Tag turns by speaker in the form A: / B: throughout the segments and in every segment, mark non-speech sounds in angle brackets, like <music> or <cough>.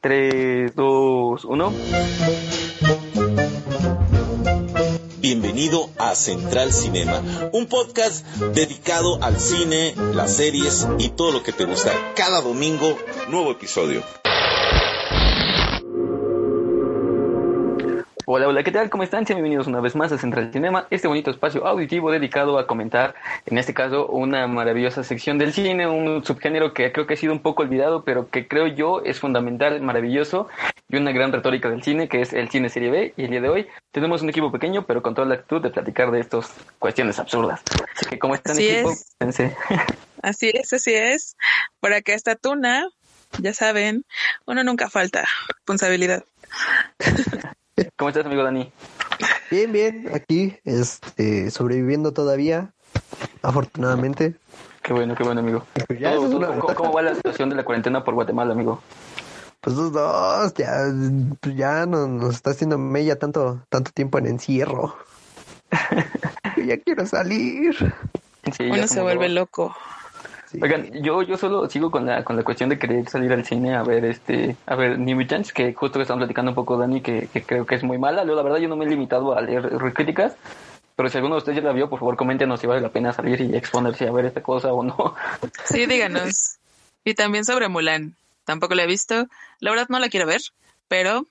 A: 3, 2, 1.
B: Bienvenido a Central Cinema, un podcast dedicado al cine, las series y todo lo que te gusta. Cada domingo, nuevo episodio.
A: Hola, hola, ¿qué tal? ¿Cómo están? Bienvenidos una vez más a Central Cinema, este bonito espacio auditivo dedicado a comentar, en este caso, una maravillosa sección del cine, un subgénero que creo que ha sido un poco olvidado, pero que creo yo es fundamental, maravilloso y una gran retórica del cine, que es el cine serie B. Y el día de hoy tenemos un equipo pequeño, pero con toda la actitud de platicar de estas cuestiones absurdas. Así que, ¿cómo están,
C: Así
A: equipo?
C: es.
A: Pensé. <laughs>
C: Así es, así es. Por acá está Tuna, ya saben, uno nunca falta, responsabilidad. <laughs>
A: ¿Cómo estás, amigo Dani?
D: Bien, bien, aquí, este, sobreviviendo todavía, afortunadamente.
A: Qué bueno, qué bueno, amigo.
D: Pues ya,
A: ¿Cómo,
D: una
A: va la situación de la cuarentena por Guatemala, amigo?
D: Pues los dos, ya, pues ya no, nos está haciendo mella tanto, tanto tiempo en encierro. <laughs> Yo ya quiero salir.
A: Sí, ya
C: Uno se vuelve
A: dos.
C: loco.
D: Sí.
A: Oigan, yo, yo solo sigo con la, con la cuestión de querer salir al cine a ver este, a ver New Mutants, que justo que estamos platicando un poco Dani, que, que creo que es muy mala. Yo, la verdad yo no me he limitado a leer críticas, pero si alguno de ustedes ya la vio, por favor coméntenos si vale la pena salir y exponerse a ver esta cosa o no.
C: Sí, díganos. Y también sobre Mulan. Tampoco la he visto. La verdad no la quiero ver, pero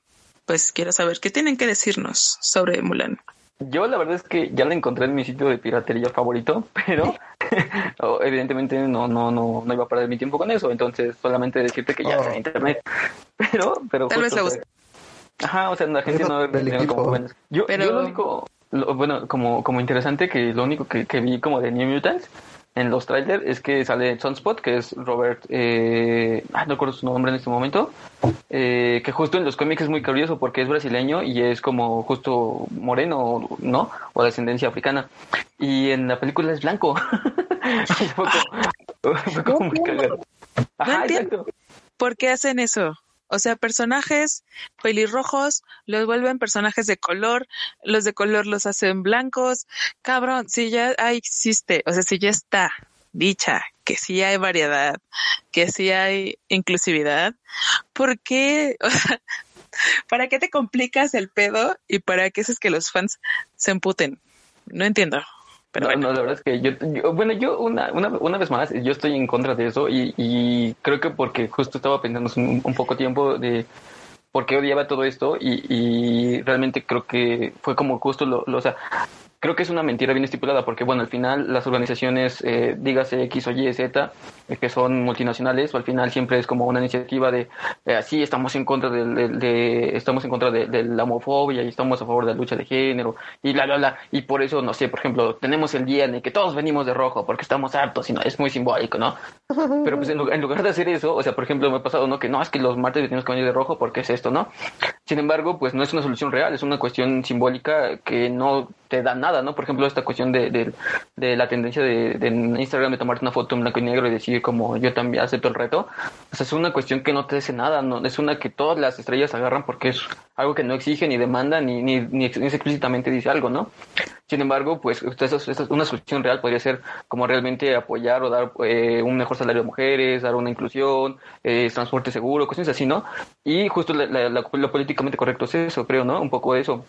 C: pues quiero saber qué tienen que decirnos sobre Mulan.
A: Yo la verdad es que ya la encontré en mi sitio de piratería favorito, <laughs> pero <laughs> oh, evidentemente no, no, no, no iba a perder mi tiempo con eso, entonces solamente decirte que ya
D: Oh.
A: está en internet. <laughs> Pero, pero
C: Tal vez
A: justo,
C: le
A: o sea, Ajá, o sea, la gente no
D: Del
A: no-
D: equipo.
A: como buenos. Yo,
C: Pero-
A: yo lo único, lo- bueno, como, como interesante que lo único que, que vi como de New Mutants en los trailers es que sale Sunspot, que es Robert, eh, ah, no recuerdo su nombre en este momento, eh, que justo en los cómics es muy curioso porque es brasileño y es como justo moreno, ¿no? O de ascendencia africana. Y en la película es blanco. <laughs> fue como, fue como muy cagado. Ajá,
C: entiendo. ¿Por qué hacen eso? O sea, personajes pelirrojos los vuelven personajes de color, los de color los hacen blancos. Cabrón, si ya existe, o sea, si ya está dicha que sí hay variedad, que sí hay inclusividad, ¿por qué? <laughs> ¿para qué te complicas el pedo y para qué haces que los fans se emputen? No entiendo. Pero
A: no,
C: bueno,
A: no, la verdad es que yo, yo- bueno, yo una, una, una vez más, yo estoy en contra de eso y, y creo que porque justo estaba pensando un, un poco tiempo de por qué odiaba todo esto y, y realmente creo que fue como justo lo, lo- o sea, creo que es una mentira bien estipulada porque bueno, al final las organizaciones, eh, dígase X o Y, Z, eh, que son multinacionales, o al final siempre es como una iniciativa de, eh, así estamos en contra del- del- de, estamos en contra de, de la homofobia y estamos a favor de la lucha de género y bla, bla, bla. Y por eso, no sé, por ejemplo, tenemos el día en el que todos venimos de rojo porque estamos hartos y no, es muy simbólico, ¿no? <laughs> Pero pues en lugar, en lugar de hacer eso, o sea, por ejemplo, me ha pasado, ¿no? Que no, es que los martes tenemos que venir de rojo porque es esto, ¿no? Sin embargo, pues no es una solución real, es una cuestión simbólica que no te da nada, ¿no? Por ejemplo, esta cuestión de, de, la tendencia de, de Instagram de tomarte una foto en blanco y negro y decir como yo también acepto el reto, o es una cuestión que no te dice nada, no es una que todas las estrellas agarran porque es algo que no exige ni demanda ni, ni, ni ex- ni explícitamente dice algo, ¿no? Sin embargo, pues esto- esto- una solución real podría ser como realmente apoyar o dar eh, un mejor salario a mujeres, dar una inclusión, eh, transporte seguro, cuestiones así, ¿no? Y justo la- la- la- lo políticamente correcto es eso, creo, ¿no? Un poco eso.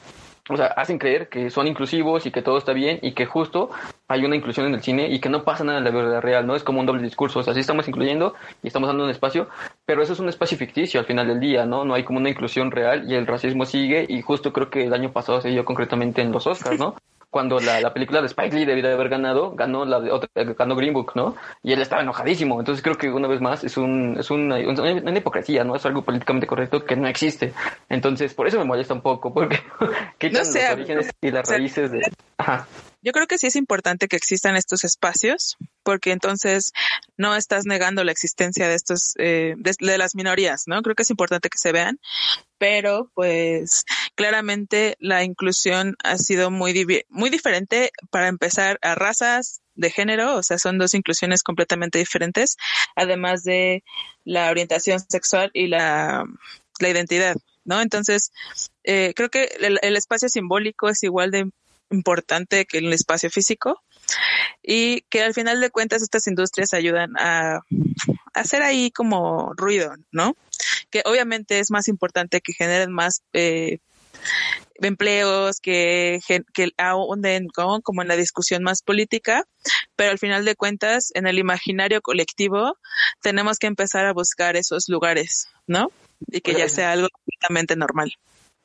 A: O sea, hacen creer que son inclusivos y que todo está bien y que justo hay una inclusión en el cine y que no pasa nada en la vida real, ¿no? Es como un doble discurso, o sea, sí estamos incluyendo y estamos dando un espacio, pero eso es un espacio ficticio al final del día, ¿no? No hay como una inclusión real y el racismo sigue y justo creo que el año pasado se dio concretamente en los Oscars, ¿no? Cuando la, la película de Spike Lee debía de haber ganado, ganó la de otra, ganó Green Book, ¿no? Y él estaba enojadísimo. Entonces creo que una vez más es un, es una, una, una hipocresía, ¿no? Es algo políticamente correcto que no existe. Entonces, por eso me molesta un poco, porque <laughs> quitan
C: No sé,
A: los orígenes y las
C: o sea,
A: raíces de. Ajá.
C: Yo creo que sí es importante que existan estos espacios, porque entonces no estás negando la existencia de estos, eh, de, de las minorías, ¿no? Creo que es importante que se vean, pero pues claramente la inclusión ha sido muy, muy diferente para empezar a razas de género, o sea, son dos inclusiones completamente diferentes, además de la orientación sexual y la, la identidad, ¿no? Entonces, eh, creo que el, el espacio simbólico es igual de importante que el espacio físico. y que al final de cuentas estas industrias ayudan a, hacer ahí como ruido, ¿no? Que obviamente es más importante que generen más eh, empleos, que, que ahonden como en la discusión más política, pero al final de cuentas, en el imaginario colectivo, tenemos que empezar a buscar esos lugares, ¿no? Y que ya sea algo completamente normal.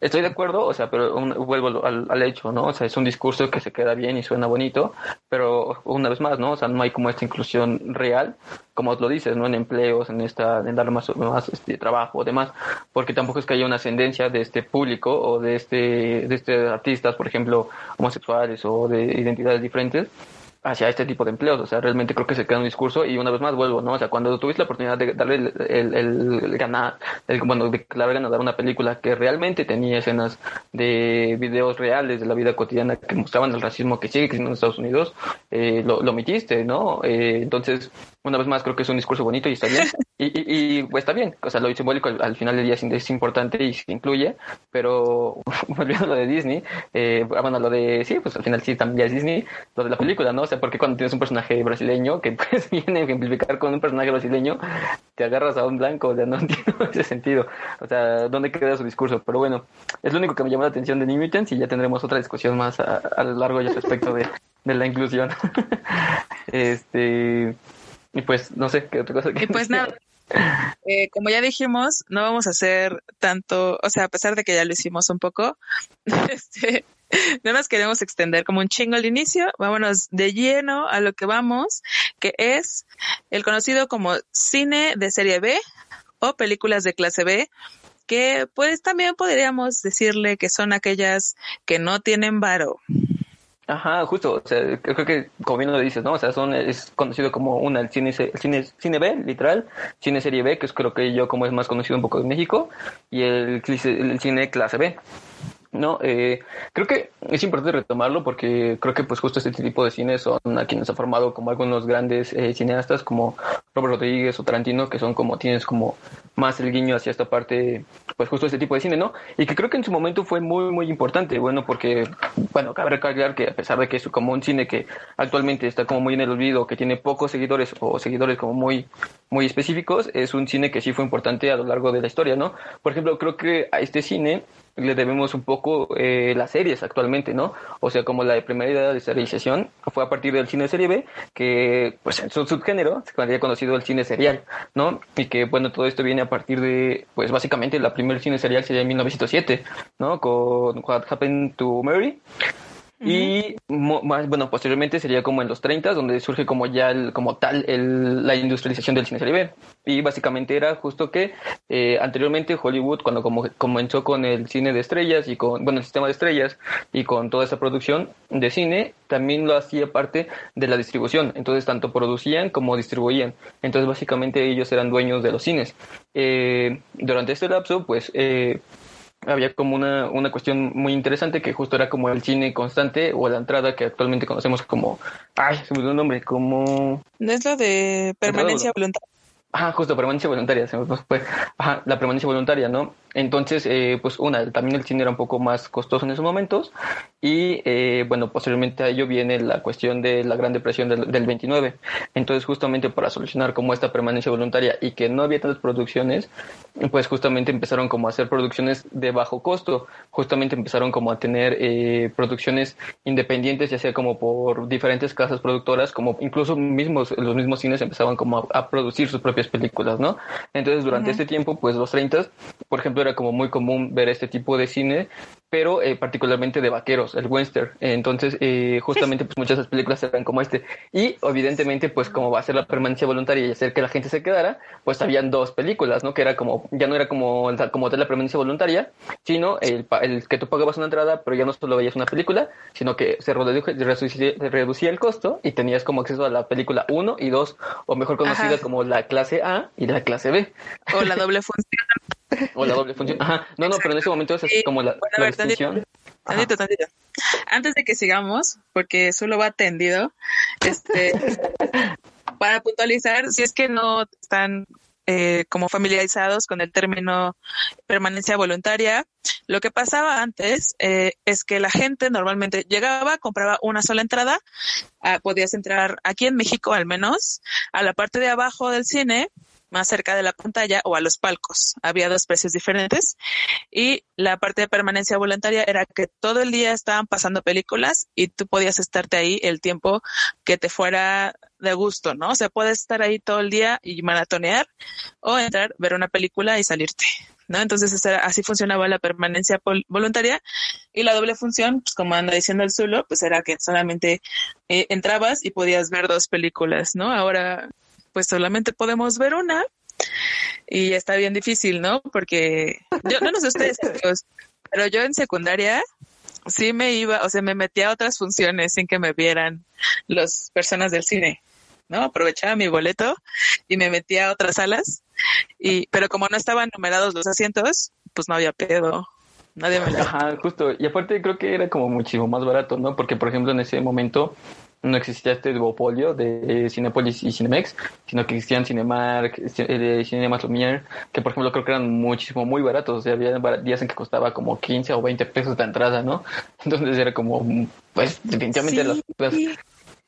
A: Estoy de acuerdo, o sea, pero vuelvo al, al, hecho, ¿no? O sea, es un discurso que se queda bien y suena bonito, pero una vez más, ¿no? O sea, no hay como esta inclusión real, como lo dices, ¿no? En empleos, en esta, en dar más, más este, trabajo demás, porque tampoco es que haya una ascendencia de este público o de este, de este artistas, por ejemplo, homosexuales o de identidades diferentes, hacia este tipo de empleos. O sea, realmente creo que se queda un discurso y una vez más vuelvo, ¿no? O sea, cuando tuviste la oportunidad de darle el, el, el, ganar, el, bueno, declarar ganador una película que realmente tenía escenas de videos reales de la vida cotidiana que mostraban el racismo que sigue existiendo en Estados Unidos, eh, lo, lo omitiste, ¿no? Eh, entonces, una vez más creo que es un discurso bonito y está bien. <laughs> Y, y, y pues está bien, o sea, lo simbólico al, final del día es, importante y se incluye, pero <laughs> volviendo a lo de Disney, eh, bueno, lo de, sí, pues al final sí también es Disney, lo de la película, ¿no? O sea, porque cuando tienes un personaje brasileño que <laughs> pues viene a ejemplificar con un personaje brasileño, te agarras a un blanco, o sea, no <laughs> entiendo ese sentido, o sea, ¿dónde queda su discurso? Pero bueno, es lo único que me llamó la atención de New Mutants y ya tendremos otra discusión más a, a lo largo y respecto de, <laughs> de la inclusión. este y pues no sé qué otra cosa que.
C: Y pues nada. Eh, como ya dijimos, no vamos a hacer tanto, o sea, a pesar de que ya lo hicimos un poco, este, <laughs> no nos queremos extender como un chingo al inicio, vámonos de lleno a lo que vamos, que es el conocido como cine de serie B o películas de clase B, que pues también podríamos decirle que son aquellas que no tienen varo.
A: Ajá, justo, o sea, creo que como bien lo dices, ¿no? O sea, son, es conocido como una, el cine, el cine, cine B, literal, cine serie B, que es creo que yo como es más conocido un poco en México, y el, el cine clase B. No, eh, creo que es importante retomarlo porque creo que pues justo este tipo de cine son a quienes ha formado como algunos grandes eh, cineastas como Robert Rodríguez o Tarantino que son como tienes como más el guiño hacia esta parte pues justo este tipo de cine, ¿no? Y que creo que en su momento fue muy muy importante, bueno, porque bueno, cabe recalcar que a pesar de que es como un cine que actualmente está como muy en el olvido, que tiene pocos seguidores o seguidores como muy muy específicos, es un cine que sí fue importante a lo largo de la historia, ¿no? Por ejemplo, creo que a este cine le debemos un poco eh, las series actualmente, ¿no? O sea, como la primera idea de serialización fue a partir del cine serie B, que pues en su subgénero se había conocido el cine serial, ¿no? Y que bueno, todo esto viene a partir de, pues básicamente la primer cine serial sería en 1907, ¿no? Con What Happened to Mary. Y más, bueno, posteriormente sería como en los 30, donde surge como ya el, como tal el, la industrialización del cine B. Y básicamente era justo que eh, anteriormente Hollywood, cuando como, comenzó con el cine de estrellas y con, bueno, el sistema de estrellas y con toda esa producción de cine, también lo hacía parte de la distribución. Entonces, tanto producían como distribuían. Entonces, básicamente ellos eran dueños de los cines. Eh, durante este lapso, pues, eh, había como una, una cuestión muy interesante que justo era como el cine constante o la entrada que actualmente conocemos como, ay, se me olvidó un nombre, como...
C: ¿No es lo de permanencia voluntaria?
A: Ah, justo, permanencia voluntaria, se fue. Ajá, la permanencia voluntaria, ¿no? Entonces, eh, pues una, también el cine era un poco más costoso en esos momentos y eh, bueno, posteriormente a ello viene la cuestión de la Gran Depresión del, del, 29. Entonces, justamente para solucionar como esta permanencia voluntaria y que no había tantas producciones, pues justamente empezaron como a hacer producciones de bajo costo, justamente empezaron como a tener eh, producciones independientes, ya sea como por diferentes casas productoras, como incluso mismos, los mismos cines empezaban como a producir sus propias películas, ¿no? Entonces, durante uh -huh. este tiempo, pues los 30, por ejemplo, era como muy común ver este tipo de cine, pero eh, particularmente de vaqueros, el western. Entonces, eh, justamente, pues muchas de las películas eran como este. Y, evidentemente, pues como va a ser la permanencia voluntaria y hacer que la gente se quedara, pues habían dos películas, ¿no? Que era como, ya no era como, como tal la permanencia voluntaria, sino el, el que tú pagabas una entrada, pero ya no solo veías una película, sino que se reducía, reducía el costo y tenías como acceso a la película 1 y 2, o mejor conocida Ajá. como la clase A y la clase B.
C: O la <laughs> doble función.
A: o la doble función. Ajá. No, no, pero en ese momento es como la, bueno, la
C: Tantito, tantito. Antes de que sigamos, porque solo va tendido, este, <laughs> para puntualizar, si es que no están eh, como familiarizados con el término permanencia voluntaria, Lo que pasaba antes eh, es que la gente normalmente llegaba, compraba una sola entrada, ah, podías entrar aquí en México al menos a la parte de abajo del cine más cerca de la pantalla o a los palcos. Había dos precios diferentes y la parte de permanencia voluntaria era que todo el día estaban pasando películas y tú podías estarte ahí el tiempo que te fuera de gusto, ¿no? O sea, puedes estar ahí todo el día y maratonear o entrar, ver una película y salirte. ¿No? Entonces así funcionaba la permanencia voluntaria y la doble función, pues como anda diciendo el Zulo, pues era que solamente eh, entrabas y podías ver dos películas, ¿no? Ahora pues solamente podemos ver una y está bien difícil, ¿no? Porque yo no, sé ustedes, <laughs> pero yo en secundaria sí me iba, o sea, me metía a otras funciones sin que me vieran las personas del cine, ¿no? Aprovechaba mi boleto y me metía a otras salas y, pero como no estaban numerados los asientos, pues no había pedo. Nadie me
A: Ajá, justo. Y aparte creo que era como muchísimo más barato, ¿no? Porque, por ejemplo, en ese momento no existía este duopolio de Cinepolis y Cinemex, sino que existían Cinemark, eh, Cinemas Lumière, que por ejemplo creo que eran muchísimo, muy baratos, o sea, había días en que costaba como 15 o 20 pesos de entrada, ¿no? <laughs> Entonces era como, pues definitivamente las,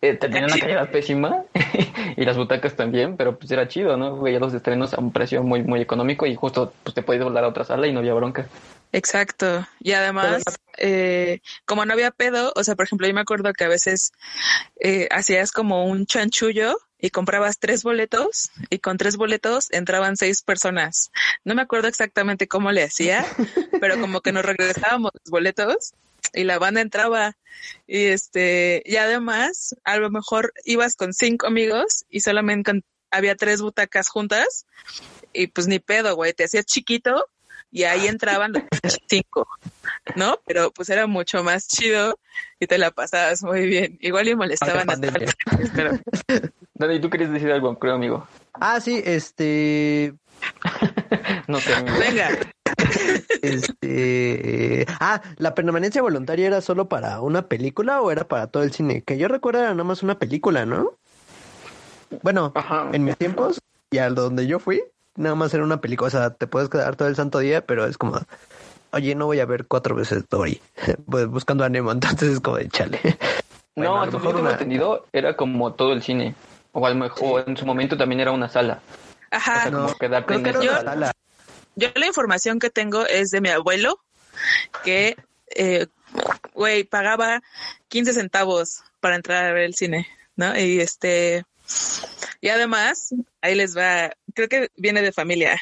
A: eh, tenían una calidad pésima <laughs> y las butacas también, pero pues era chido, ¿no? Veía los estrenos a un precio muy, muy económico y justo pues te podías volar a otra sala y no había bronca.
C: Exacto. Y además, eh, como no había pedo, o sea, por ejemplo, yo me acuerdo que a veces eh, hacías como un chanchullo y comprabas tres boletos y con tres boletos entraban seis personas. No me acuerdo exactamente cómo le hacía, <laughs> pero como que nos regresábamos los boletos y la banda entraba y este y además a lo mejor ibas con cinco amigos y solamente había tres butacas juntas y pues ni pedo, güey, te hacías chiquito y ahí entraban los <laughs> cinco, ¿no? Pero pues era mucho más chido y te la pasabas muy bien. Igual y molestaban a
A: pero... <laughs> Dani, ¿tú querías decir algo, creo, amigo?
D: Ah, sí, este... <laughs>
A: no sé.
C: Venga.
D: Este, ah, la permanencia voluntaria era solo para una película o era para todo el cine? Que yo recuerdo era nada más una película, ¿no? Bueno, en mis tiempos y a donde yo fui, nada más era una película. O sea, te puedes quedar todo el santo día, pero es como, oye, no voy a ver cuatro veces Dory <laughs> pues buscando a Nemo, <laughs> entonces es como de chale.
A: no, a lo mejor una... entendido era como todo el cine. O a lo mejor en su momento también era una sala.
C: Ajá.
A: quedarte en
C: sala. Yo la información que tengo es de mi abuelo, que, eh, güey, pagaba 15 centavos para entrar a ver el cine, ¿no? Y este, y además, ahí les va, creo que viene de familia.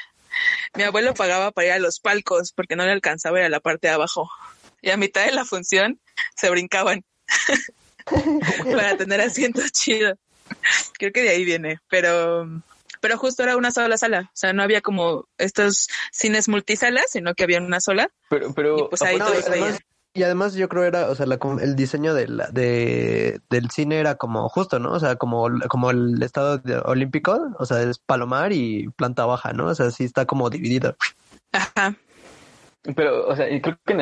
C: Mi abuelo pagaba para ir a los palcos porque no le alcanzaba ir a la parte de abajo. Y a mitad de la función se brincaban <laughs> para tener asientos chidos. Creo que de ahí viene, pero pero justo era una sola sala, o sea, no había como estos cines multisalas, sino que había una sola.
A: Pero, pero
C: y pues ahí todos veían.
D: Y además yo creo era, o sea, la, el diseño de la, de, del cine era como justo, ¿no? O sea, como, como el estado olímpico, o sea, es palomar y planta baja, ¿no? O sea, sí está como dividido.
C: Ajá.
A: Pero, o sea, y creo que en,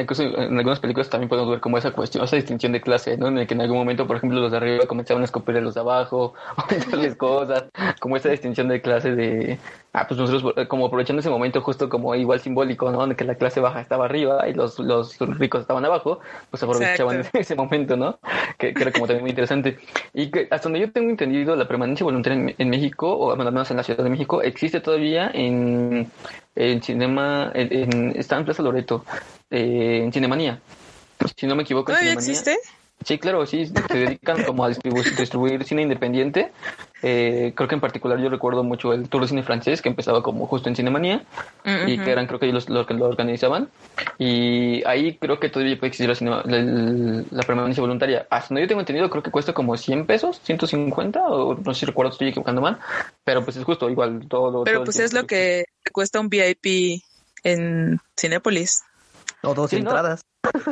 A: algunas películas también podemos ver como esa cuestión, esa distinción de clase, ¿no? En el que en algún momento, por ejemplo, los de arriba comenzaban a escupir a los de abajo, <laughs> o entonces cosas, como esa distinción de clase de, ah, pues nosotros eh, como aprovechando ese momento justo como igual simbólico, ¿no? De que la clase baja estaba arriba y los, los ricos estaban abajo, pues aprovechaban <laughs> ese momento, ¿no? Que, que, era como también muy interesante. Y que hasta donde yo tengo entendido, la permanencia voluntaria en, México, o al menos en la Ciudad de México, existe todavía en en Cinema, en, está en Plaza Loreto, eh, en Cinemanía. Si no me equivoco.
C: ¿Todavía existe?
A: Sí, claro, sí, se dedican como a distribuir, cine independiente. Eh, creo que en particular yo recuerdo mucho el Tour de Cine francés, que empezaba como justo en Cinemanía, y que eran creo que ellos los, que lo organizaban. Y ahí creo que todavía puede existir la, la, permanencia voluntaria. Hasta donde yo tengo entendido, creo que cuesta como 100 pesos, 150, o no sé si recuerdo, estoy equivocando mal, pero pues es justo, igual todo.
C: Pero pues es lo que cuesta un VIP en Cinépolis.
D: O dos entradas.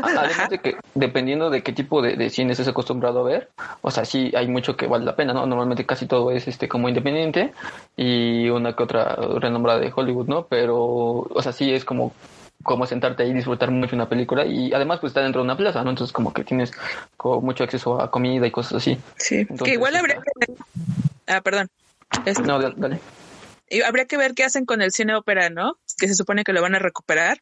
A: Además de que dependiendo de qué tipo de, de cine estés acostumbrado a ver, o sea, sí hay mucho que vale la pena, ¿no? Normalmente casi todo es este como independiente y una que otra renombrada de Hollywood, ¿no? Pero, o sea, sí es como como sentarte ahí y disfrutar mucho una película y además pues está dentro de una plaza, ¿no? Entonces como que tienes como mucho acceso a comida y cosas así.
C: Sí, que igual habría que... Ah, perdón.
A: Este... No, dale.
C: Y habría que ver qué hacen con el cine ópera, ¿no? Que se supone que lo van a recuperar.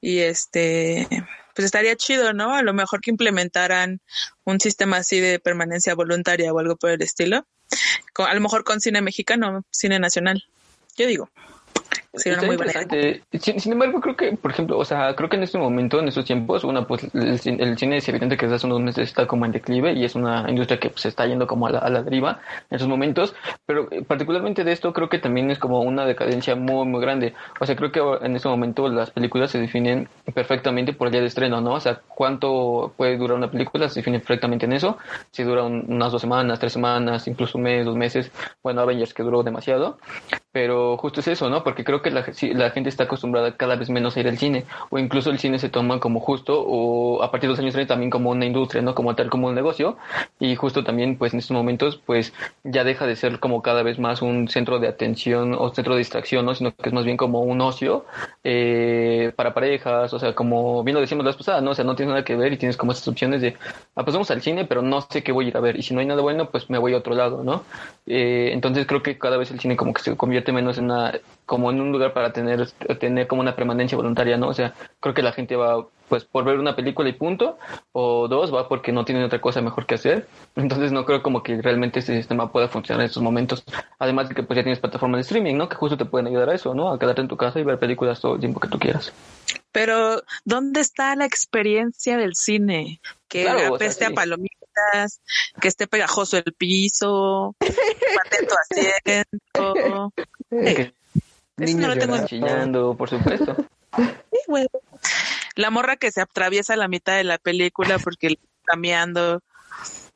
C: y este, pues estaría chido, ¿no? A lo mejor que implementaran un sistema así de permanencia voluntaria o algo por el estilo. a lo mejor con cine mexicano, cine nacional. Yo digo.
A: Sin, sin, embargo, creo que, por ejemplo, o sea, creo que en este momento, en estos tiempos, una, pues el, cine es evidente que desde hace unos meses está como en declive y es una industria que pues, se está yendo como a la, deriva en esos momentos, pero eh, particularmente de esto creo que también es como una decadencia muy, muy grande. O sea, creo que en este momento las películas se definen perfectamente por el día de estreno, ¿no? O sea, cuánto puede durar una película se define perfectamente en eso. Si dura unas dos semanas, tres semanas, incluso un mes, dos meses, bueno, Avengers que duró demasiado, pero justo es eso, ¿no? Porque creo que la, la, gente está acostumbrada cada vez menos a ir al cine, o incluso el cine se toma como justo, o a partir de los años 30 también como una industria, ¿no? Como tal, como un negocio, y justo también, pues en estos momentos, pues ya deja de ser como cada vez más un centro de atención o centro de distracción, ¿no? Sino que es más bien como un ocio eh, para parejas, o sea, como bien lo decimos la vez pasada, ¿no? O sea, no tienes nada que ver y tienes como estas opciones de, ah, pues vamos al cine, pero no sé qué voy a ir a ver, y si no hay nada bueno, pues me voy a otro lado, ¿no? Eh, entonces creo que cada vez el cine como que se convierte menos en una como en un lugar para tener, tener como una permanencia voluntaria, ¿no? O sea, creo que la gente va pues por ver una película y punto, o dos, va porque no tienen otra cosa mejor que hacer. Entonces no creo como que realmente este sistema pueda funcionar en estos momentos. Además de que pues ya tienes plataformas de streaming, ¿no? Que justo te pueden ayudar a eso, ¿no? A quedarte en tu casa y ver películas todo el tiempo que tú quieras.
C: Pero, ¿dónde está la experiencia del cine? Que claro, apeste a que esté pegajoso el piso, atento asiento. <laughs>
A: Eso no lo tengo chillando, por supuesto.
C: La morra que se atraviesa la mitad de la película porque está cambiando.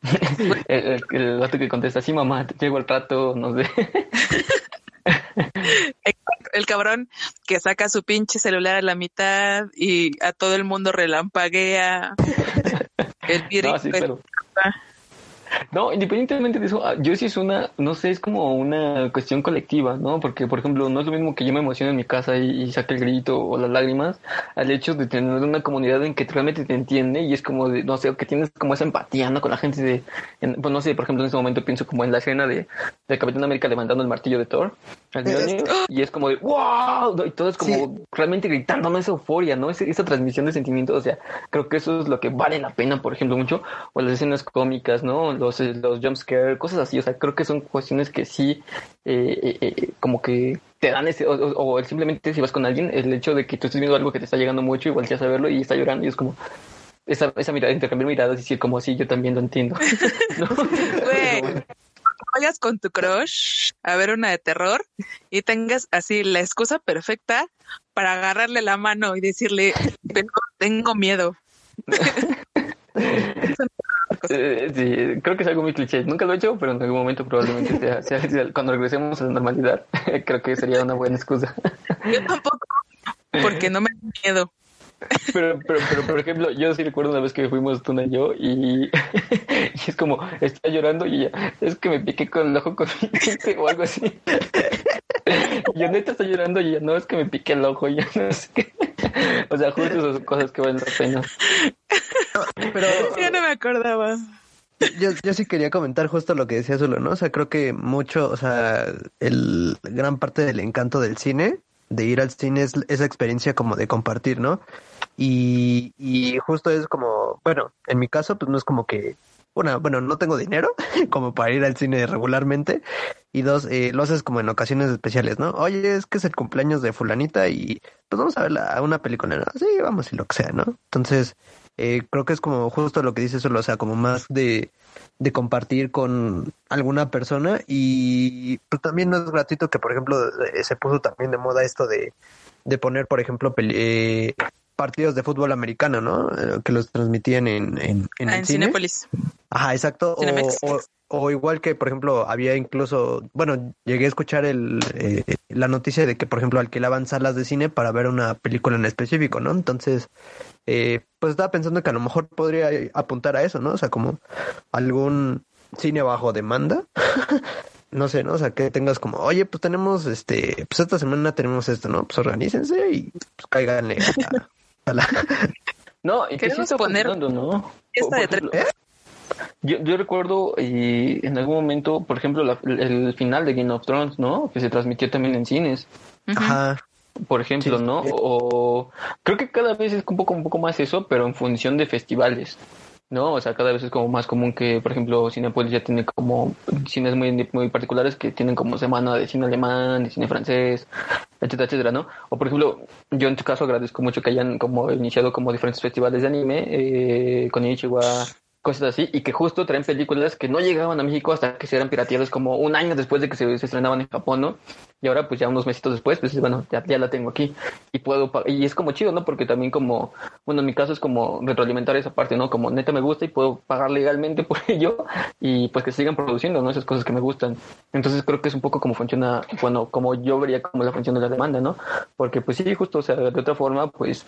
C: <laughs>
A: el, el, que contesta, sí, mamá, te llego al rato, no sé. <laughs>
C: el, cabrón que saca su pinche celular a la mitad y a todo el mundo relampaguea. <laughs> El no,
A: no, independientemente de eso, ah, yo sí es una, no sé, es como una cuestión colectiva, ¿no? Porque, por ejemplo, no es lo mismo que yo me emocione en mi casa y, saque el grito o las lágrimas, al hecho de tener una comunidad en que realmente te entiende y es como, de, no sé, que tienes como esa empatía, ¿no? Con la gente de, pues no sé, por ejemplo, en ese momento pienso como en la escena de, de Capitán América levantando el martillo de Thor, y es como de, wow, y todo es como realmente gritando, ¿no? Esa euforia, ¿no? esa transmisión de sentimientos, o sea, creo que eso es lo que vale la pena, por ejemplo, mucho, o las escenas cómicas, ¿no? Los, eh, los jumpscare, cosas así. O sea, creo que son cuestiones que sí, eh, eh, como que te dan ese, o, simplemente si vas con alguien, el hecho de que tú estés viendo algo que te está llegando mucho, igual a saberlo y está llorando y es como, esa, esa mirada, intercambiar miradas y decir como así, yo también lo entiendo. <laughs> ¿No?
C: vayas con tu crush a ver una de terror y tengas así la excusa perfecta para agarrarle la mano y decirle, tengo miedo. <laughs> <laughs> <laughs>
A: Sí, creo que es algo muy cliché. Nunca lo he hecho, pero en algún momento probablemente sea, <laughs> cuando regresemos a la normalidad, <laughs> creo que sería una buena excusa.
C: Yo tampoco, porque no me da miedo.
A: Pero, pero, pero, por ejemplo, yo sí recuerdo una vez que fuimos tú y yo y, y es como, está llorando y ella, es que me piqué con el ojo con o algo así. Y yo neta está llorando y ella, no, es que me piqué el ojo y ya no sé qué. O sea, justo esas cosas que valen la pena.
C: Pero... <laughs> Ya no me acordaba.
D: Yo, yo sí quería comentar justo lo que decía Zulo, ¿no? O sea, creo que mucho, o sea, el gran parte del encanto del cine, de ir al cine, es esa experiencia como de compartir, ¿no? Y, y justo es como, bueno, en mi caso, pues no es como que una, bueno, no tengo dinero <laughs> como para ir al cine regularmente. Y dos, eh, lo haces como en ocasiones especiales, ¿no? Oye, es que es el cumpleaños de fulanita y pues vamos a ver la, una película, ¿no? Sí, vamos y lo que sea, ¿no? Entonces, eh, creo que es como justo lo que dices solo, o sea, como más de, de compartir con alguna persona y pues también no es gratuito que, por ejemplo, eh, se puso también de moda esto de, de poner, por ejemplo, eh, partidos de fútbol americano, ¿no? Eh, que los transmitían en, en, en,
C: ah, Cinépolis.
D: Ajá, exacto. O, o, igual que, por ejemplo, había incluso, bueno, llegué a escuchar el, eh, la noticia de que, por ejemplo, alquilaban salas de cine para ver una película en específico, ¿no? Entonces, eh, pues estaba pensando que a lo mejor podría apuntar a eso, ¿no? O sea, como algún cine bajo demanda. <laughs> no sé, ¿no? O sea, que tengas como, oye, pues tenemos, este, pues esta semana tenemos esto, ¿no? Pues organícense y pues cáiganle
A: no, y que sí está poner ¿no? Yo, yo recuerdo y en algún momento, por ejemplo, el, final de Game of Thrones, ¿no? Que se transmitió también en cines.
D: Ajá.
A: por ejemplo, ¿no? O creo que cada vez es un poco, un poco más eso, pero en función de festivales. ¿No? O sea, cada vez es como más común que, por ejemplo, Cinepolis ya tiene como cines muy, muy particulares que tienen como semana de cine alemán, de cine francés, etcétera, etcétera, ¿no? O, por ejemplo, yo en tu caso agradezco mucho que hayan como iniciado como diferentes festivales de anime, eh, con Ichiwa, cosas así, y que justo traen películas que no llegaban a México hasta que se eran pirateadas como un año después de que se, estrenaban en Japón, ¿no? Y ahora, pues ya unos mesitos después, pues bueno, ya, la tengo aquí y puedo, y es como chido, ¿no? Porque también como, bueno, en mi caso es como retroalimentar esa parte, ¿no? Como neta me gusta y puedo pagar legalmente <laughs> por ello y pues que sigan produciendo, ¿no? Esas cosas que me gustan. Entonces creo que es un poco como funciona, bueno, como yo vería como la función de la demanda, ¿no? Porque pues sí, justo, o sea, de otra forma, pues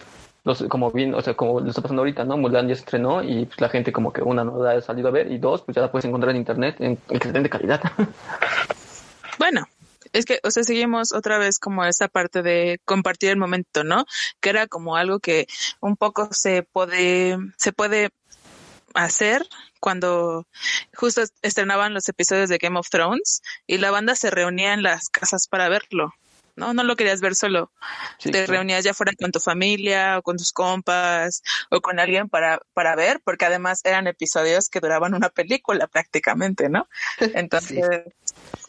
A: como bien, o sea, como lo está pasando ahorita, ¿no? Mulan ya estrenó y pues la gente como que una no la ha salido a ver y dos, pues ya la puedes encontrar en internet en excelente calidad. <laughs>
C: Bueno, es que, o sea, seguimos otra vez como esa parte de compartir el momento, ¿no? Que era como algo que un poco se puede, se puede hacer cuando justo estrenaban los episodios de Game of Thrones y la banda se reunía en las casas para verlo. ¿no? No lo querías ver solo. Te reunías ya fuera con tu familia o con tus compas o con alguien para, para ver, porque además eran episodios que duraban una película prácticamente, ¿no? <laughs> Entonces,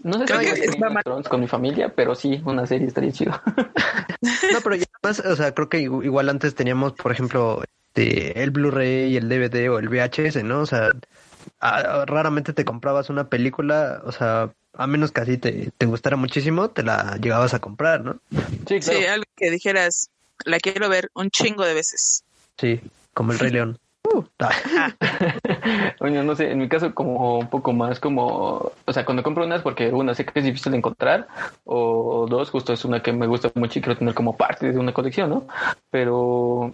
A: no sé creo si que con mi familia, pero sí, una serie estaría chido. <laughs>
D: no, pero además, o sea, creo que igual antes teníamos, por ejemplo, este, el Blu-ray, el DVD o el VHS, ¿no? O sea, raramente te comprabas una película, o sea, a menos que así te, te gustara muchísimo, te la llegabas a comprar, ¿no?
C: Sí, sí, algo que dijeras, la quiero ver un chingo de veces.
D: Sí, como el Rey León.
A: Uh, <laughs> no sé, en mi caso como un poco más como, o sea, cuando compro unas porque una sé que es difícil de encontrar o dos, justo es una que me gusta mucho y quiero tener como parte de una colección, ¿no? Pero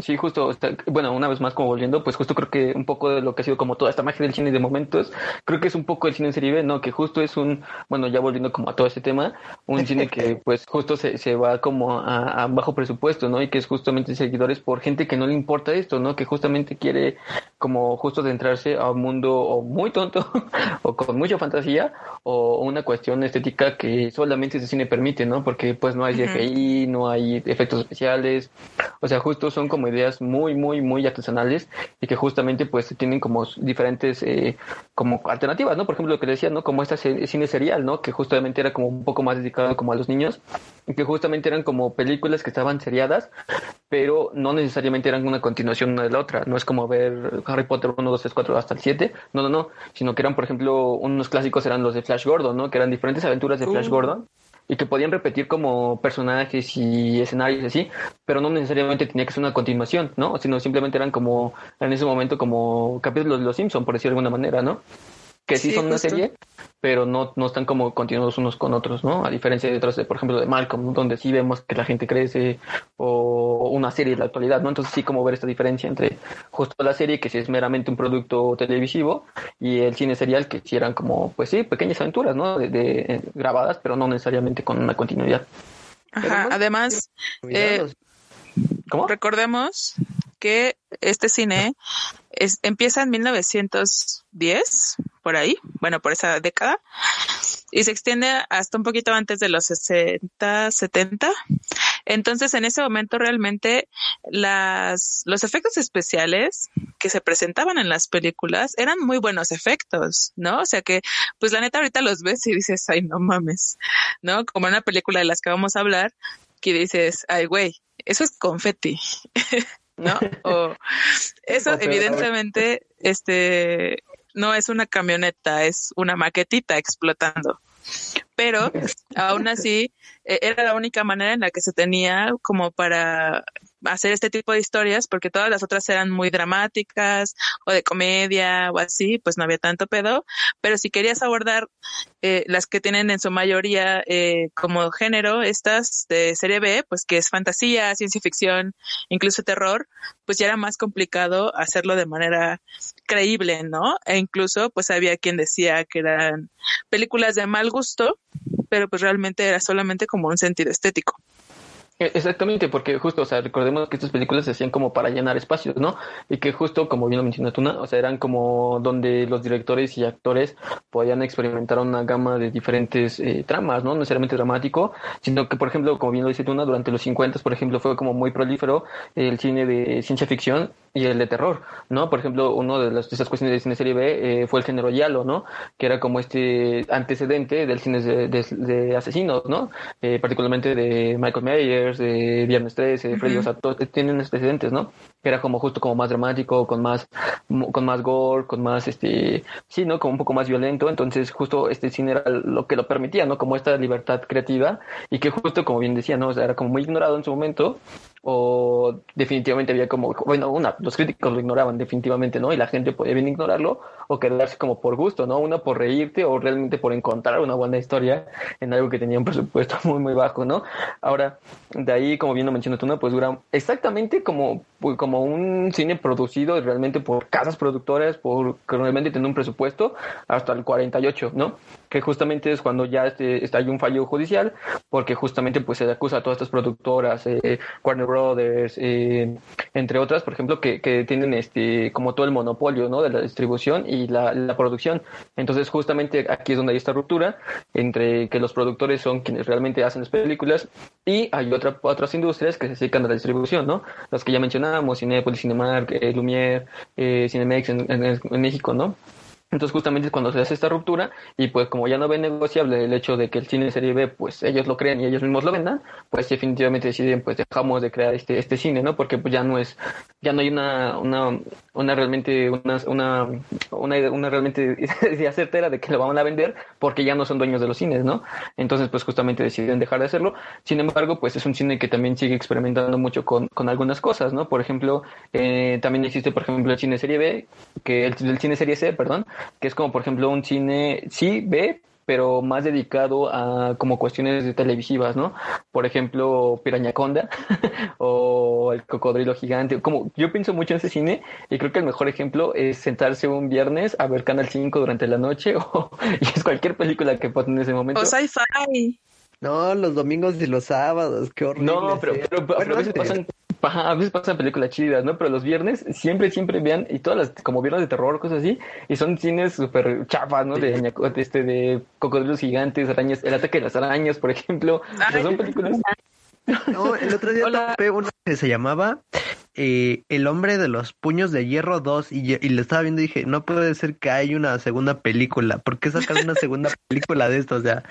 A: Sí, justo, bueno, una vez más como volviendo, pues justo creo que un poco de lo que ha sido como toda esta magia del cine de momentos, creo que es un poco el cine en serie B, ¿no? Que justo es un, bueno, ya volviendo como a todo este tema, un cine que <laughs> pues justo se, se va como a, bajo presupuesto, ¿no? Y que es justamente seguidores por gente que no le importa esto, ¿no? Que justamente quiere como justo adentrarse a un mundo o muy tonto <laughs> o con mucha fantasía o una cuestión estética que solamente ese cine permite, ¿no? Porque pues no hay CGI, no hay efectos especiales, o sea, justo son como ideas muy, muy, muy artesanales y que justamente pues tienen como diferentes eh, como alternativas, ¿no? Por ejemplo, lo que decía, ¿no? Como esta cine serial, ¿no? Que justamente era como un poco más dedicado como a los niños y que justamente eran como películas que estaban seriadas, pero no necesariamente eran una continuación una de la otra. No es como ver Harry Potter 1, 2, 3, 4 hasta el 7, no, no, no, sino que eran, por ejemplo, unos clásicos eran los de Flash Gordon, ¿no? Que eran diferentes aventuras de Flash uh. Gordon y que podían repetir como personajes y escenarios así, pero no necesariamente tenía que ser una continuación, ¿no? Sino simplemente eran como, en ese momento, como capítulos de Los Simpson, por decirlo de alguna manera, ¿no? Que sí, son una serie, pero no, no están como continuados unos con otros, ¿no? A diferencia de otras, de, por ejemplo, de Malcolm, donde sí vemos que la gente crece, o una serie de la actualidad, ¿no? Entonces sí como ver esta diferencia entre justo la serie, que sí es meramente un producto televisivo, y el cine serial, que sí eran como, pues sí, pequeñas aventuras, ¿no? De, eh, grabadas, pero no necesariamente con una continuidad.
C: Ajá, además, eh, ¿cómo? Recordemos que este cine es, empieza en 1910, por ahí, bueno, por esa década, y se extiende hasta un poquito antes de los 60, 70. Entonces, en ese momento realmente las, los efectos especiales que se presentaban en las películas eran muy buenos efectos, ¿no? O sea que, pues la neta ahorita los ves y dices, ay, no mames, ¿no? Como en una película de las que vamos a hablar, que dices, ay, güey, eso es confeti. <laughs> ¿no? O eso evidentemente este no es una camioneta, es una maquetita explotando. Pero aún así e, era la única manera en la que se tenía como para hacer este tipo de historias, porque todas las otras eran muy dramáticas o de comedia o así, pues no había tanto pedo. Pero si querías abordar eh, las que tienen en su mayoría eh, como género, estas de serie B, pues que es fantasía, ciencia ficción, incluso terror, pues ya era más complicado hacerlo de manera creíble, ¿no? E incluso pues había quien decía que eran películas de mal gusto, pero pues realmente era solamente como un sentido estético.
A: E, exactamente, porque justo, o sea, recordemos que estas películas se hacían como para llenar espacios, ¿no? Y que justo, como bien lo mencionó Tuna, o sea, eran como donde los directores y actores podían experimentar una gama de diferentes eh, tramas, ¿no? No necesariamente dramático, sino que, por ejemplo, como bien lo dice Tuna, durante los 50, por ejemplo, fue como muy prolífero el cine de ciencia ficción y el de terror, ¿no? Por ejemplo, uno de, las, de esas cuestiones de cine serie B eh, fue el género Yalo, ¿no? Que era como este antecedente del cine de, de, asesinos, ¿no? Eh, particularmente de Michael De Viernes 13, de Freddy, o sea, todos tienen antecedentes, ¿no? Que era como justo como más dramático, con más, con más gore, con más, este, sí, ¿no? Como un poco más violento, entonces justo este cine era lo que lo permitía, ¿no? Como esta libertad creativa y que justo, como bien decía, ¿no? O sea, era como muy ignorado en su momento o definitivamente había como, bueno, una, los críticos lo ignoraban definitivamente, ¿no? Y la gente podía bien ignorarlo o quedarse como por gusto, ¿no? Una por reírte o realmente por encontrar una buena historia en algo que tenía un presupuesto <laughs> muy, muy bajo, ¿no? Ahora, de ahí, como bien lo mencionó tú, ¿no? pues dura exactamente como, pues, como un cine producido realmente por casas productoras, por que realmente tiene un presupuesto hasta el 48, ¿no? Que justamente es cuando ya este, hay un fallo judicial, porque justamente pues se acusa a todas estas productoras, eh, Warner Brothers, eh, entre otras, por ejemplo, que, que, tienen este como todo el monopolio ¿no? de la distribución y la, producción. Entonces, justamente aquí es donde hay esta ruptura entre que los productores son quienes realmente hacen las películas y hay otra, otras industrias que se dedican a la distribución, ¿no? Las que ya mencionábamos, Cinepolis, Cinemark, eh, Lumière, eh, Cinemex en, en México, ¿no? Entonces justamente es cuando se hace esta ruptura y pues como ya no ven negociable el hecho de que el cine serie B pues ellos lo creen y ellos mismos lo vendan, pues definitivamente deciden pues dejamos de crear este este cine, ¿no? Porque pues ya no es ya no hay una una una realmente una una una, una realmente <laughs> idea certera de que lo van a vender porque ya no son dueños de los cines, ¿no? Entonces pues justamente deciden dejar de hacerlo. Sin embargo, pues es un cine que también sigue experimentando mucho con, con algunas cosas, ¿no? Por ejemplo, eh, también existe por ejemplo el cine serie B, que el cine serie C, perdón, que es como por ejemplo un cine, sí, B, pero más dedicado a como cuestiones televisivas, ¿no? Por ejemplo, Pirañaconda <laughs> o El Cocodrilo Gigante. Como yo pienso mucho en ese cine y creo que el mejor ejemplo es sentarse un viernes a ver Canal 5 durante la noche <laughs> o y es cualquier película que pasen en ese momento.
C: O sci-fi.
D: No, los domingos y los sábados, qué horrible.
A: No, pero, pero, pero, a veces pasan a veces pasan películas chidas, ¿no? Pero los viernes siempre, siempre vean, y todas las, como viernes de terror, cosas así, y son cines súper chafas, ¿no? De, este, de cocodrilos gigantes, arañas, el ataque de las arañas, por ejemplo. O sea, son películas.
D: No, el otro día topé una que se llamaba eh, El hombre de los puños de hierro 2 y, y le estaba viendo y dije, no puede ser que hay una segunda película. ¿Por qué sacar una segunda película de esto? O sea,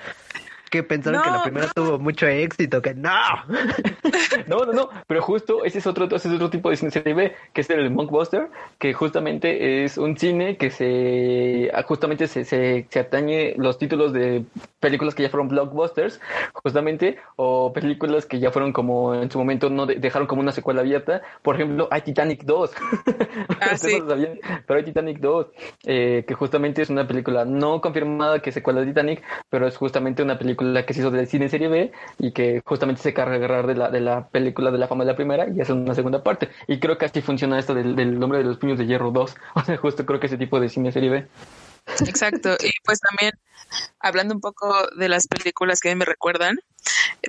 D: que pensaron que la primera tuvo mucho éxito, que no. <laughs>
A: no, no, no, pero justo ese es otro, ese es otro tipo de cine serie B, que es el Monkbuster, que justamente es un cine que se justamente se, se, se atañe los títulos de películas que ya fueron blockbusters, justamente, o películas que ya fueron como en su momento no dejaron como una secuela abierta. Por ejemplo, hay Titanic 2. <laughs>
C: Ah, sí.
A: pero hay Titanic 2, eh, que justamente es una película no confirmada que es secuela de Titanic, pero es justamente una película película que se hizo del cine serie B y que justamente se carga agarrar de la, de la película de la fama de la primera y hace una segunda parte. Y creo que así funciona esto del, del nombre de los puños de hierro 2. <laughs> O sea, justo creo que ese tipo de cine serie B.
C: Exacto. Y pues también, hablando un poco de las películas que me recuerdan,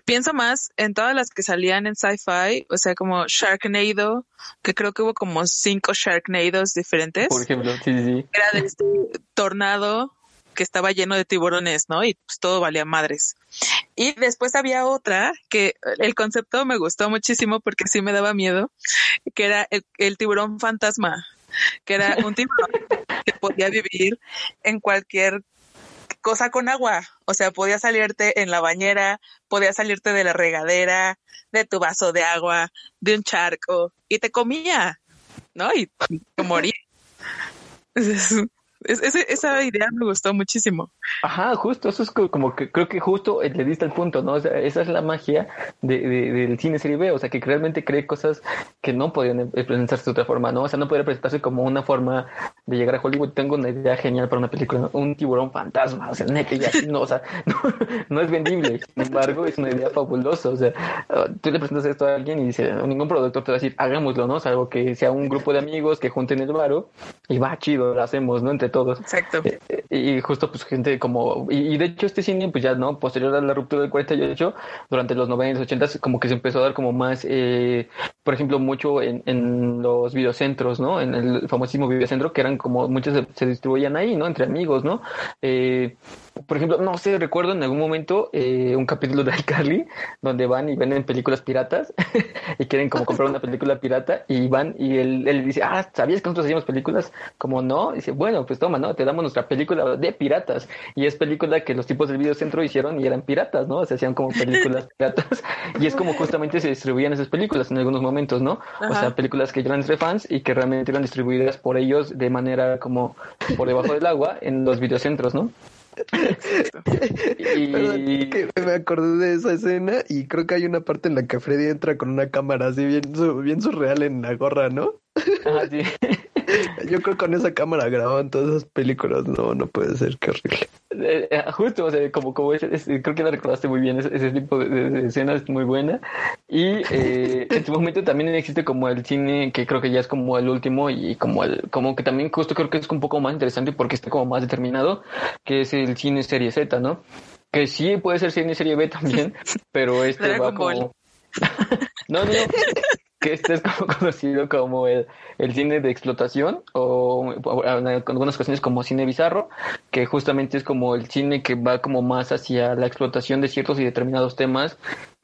C: pienso más en todas las que salían en sci-fi, o sea, como Sharknado, que creo que hubo como cinco Sharknados diferentes.
A: Por ejemplo, sí, sí.
C: Era de este Tornado, que estaba lleno de tiburones, ¿no? Y pues todo valía madres. Y después había otra que el concepto me gustó muchísimo porque sí me daba miedo, que era el, tiburón fantasma, que era un tiburón <laughs> que podía vivir en cualquier cosa con agua. O sea, podía salirte en la bañera, podía salirte de la regadera, de tu vaso de agua, de un charco, y te comía, ¿no? Y te moría. <laughs> esa idea me gustó muchísimo.
A: Ajá, justo, eso es como que creo que justo le diste el punto, ¿no? O sea, esa es la magia de, del cine serie B, o sea, que realmente cree cosas que no podían presentarse de otra forma, ¿no? O sea, no podría presentarse como una forma de llegar a Hollywood, tengo una idea genial para una película, un tiburón fantasma, o sea, neta, ya, no, o sea, <laughs> no, es vendible, sin embargo, es una idea fabulosa, o sea, tú le presentas esto a alguien y dice, ningún productor te va a decir, hagámoslo, ¿no? Salvo que sea un grupo de amigos que junten el varo y va chido, lo hacemos, ¿no? Todos.
C: Exacto.
A: Eh, eh, y justo, pues, gente como, y, de hecho este cine, pues ya, ¿no? Posterior a la ruptura del 48, durante los 90, 80, como que se empezó a dar como más, eh, por ejemplo, mucho en, en los videocentros, ¿no? En el famosísimo videocentro, que eran como muchos se, distribuían ahí, ¿no? Entre amigos, ¿no? Eh, por ejemplo, no sé, recuerdo en algún momento eh, un capítulo de iCarly donde van y venden películas piratas <laughs> y quieren como comprar una película pirata y van y él, él dice, ah, ¿sabías que nosotros hacíamos películas? Como no, dice, bueno, pues toma, ¿no? Te damos nuestra película de piratas y es película que los tipos del videocentro hicieron y eran piratas, ¿no? Se hacían como películas <laughs> piratas y es como justamente se distribuían esas películas en algunos momentos, ¿no? O sea, películas que eran entre fans y que realmente eran distribuidas por ellos de manera como por debajo del agua en los videocentros, ¿no?
D: Y... que me acordé de esa escena y creo que hay una parte en la que Freddy entra con una cámara así bien, bien surreal en la gorra, ¿no?
A: Ah, sí. <laughs>
D: Yo creo que con esa cámara grababan todas esas películas. No, no puede ser, qué horrible.
A: Eh, eh, justo, o sea, como, como creo que la recordaste muy bien, ese, tipo de, escenas muy buena. Y eh, en su momento también existe como el cine, que creo que ya es como el último y como el, como que también justo creo que es un poco más interesante porque está como más determinado, que es el cine serie Z, ¿no? Que sí puede ser cine serie B también, <laughs> pero este va como... <laughs> no, no, que este es <laughs> como conocido como el, el cine de explotación o, en algunas ocasiones como cine bizarro, que justamente es como el cine que va como más hacia la explotación de ciertos y determinados temas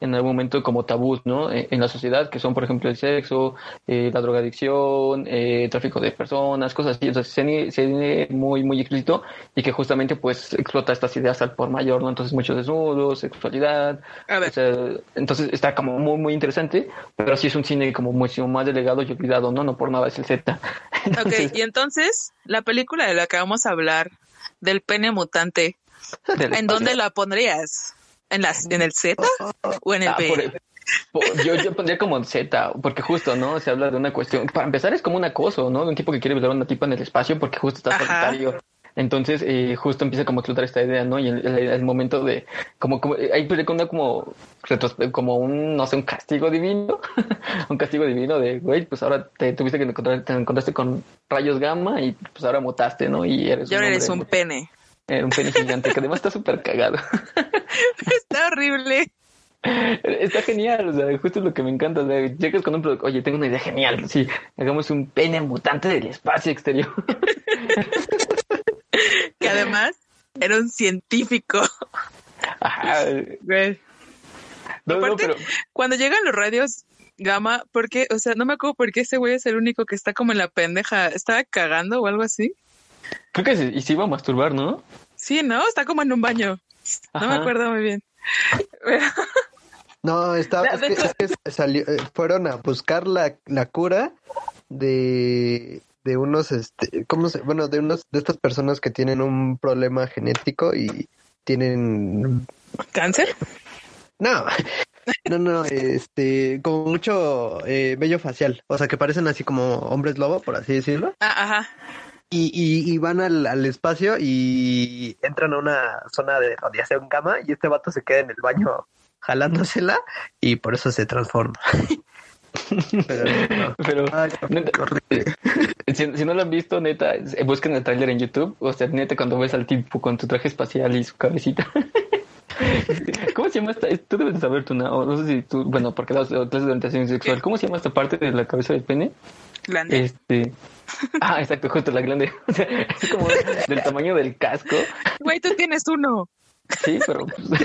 A: en algún momento como tabús, ¿no? E, en, la sociedad, que son, por ejemplo, el sexo, eh, la drogadicción, eh, tráfico de personas, cosas así. Entonces, cine, muy, muy explícito y que justamente, pues, explota estas ideas al por mayor, ¿no? Entonces, muchos desnudos, sexualidad. entonces, está como muy, muy interesante, pero sí es un cine como mucho más delegado y olvidado, ¿no? No por nada es el Z. <laughs>
C: ok, y entonces, la película de la que vamos a hablar, del pene mutante, <laughs> ¿en dónde la pondrías? ¿En, las, en el Z o en el ah, B?
A: yo, yo pondría como Z, porque justo, ¿no? Se habla de una cuestión. Para empezar, es como un acoso, ¿no? De un tipo que quiere violar a una tipa en el espacio porque justo está solitario. Entonces, eh, justo empieza como a explotar esta idea, ¿no? Y el, el, momento de, como, como, hay película como, como un, no sé, un castigo divino, <laughs> un castigo divino de, güey, pues ahora te tuviste que encontrar, te encontraste con rayos gamma y pues ahora mutaste, ¿no? Y eres
C: y ahora eres un pene.
A: Era un pene gigante que además está súper cagado. <laughs>
C: está horrible.
A: Está genial, o sea, justo lo que me encanta. O sea, llegas con un producto, oye, tengo una idea genial. Sí, hagamos un pene mutante del espacio exterior. <laughs>
C: que además era un científico.
A: Ajá.
C: No, no, pero... cuando llegan los radios gamma, porque, o sea, no me acuerdo por qué ese güey es el único que está como en la pendeja. ¿Estaba cagando o algo así?
A: Creo que y se iba a masturbar, ¿no?
C: Sí, ¿no? Está como en un baño. No me acuerdo muy bien.
D: No, estaba, es que, salió, eh, fueron a buscar la, la cura de, de unos, este, ¿cómo se? Bueno, de unos, de estas personas que tienen un problema genético y tienen...
C: ¿Cáncer?
D: No, no, no, este, como mucho eh, vello facial, o sea, que parecen así como hombres lobo, por así decirlo.
C: Ah, ajá.
D: Y, y, van al, al, espacio y entran a una zona de donde hace un cama y este vato se queda en el baño jalándosela y por eso se transforma.
A: Pero, <laughs> <laughs> si, no lo han visto, neta, busquen el trailer en YouTube. O sea, neta, cuando ves al tipo con tu traje espacial y su cabecita. <laughs> ¿Cómo se llama esta? Tú debes saber tú, no, no sé si tú, bueno, porque las clases de orientación sexual, ¿cómo se llama esta parte de la cabeza del pene?
C: Glande.
A: Este. Ah, exacto, justo la glande. O sea, es como del tamaño del casco.
C: Güey, tú tienes uno.
A: Sí, pero pues,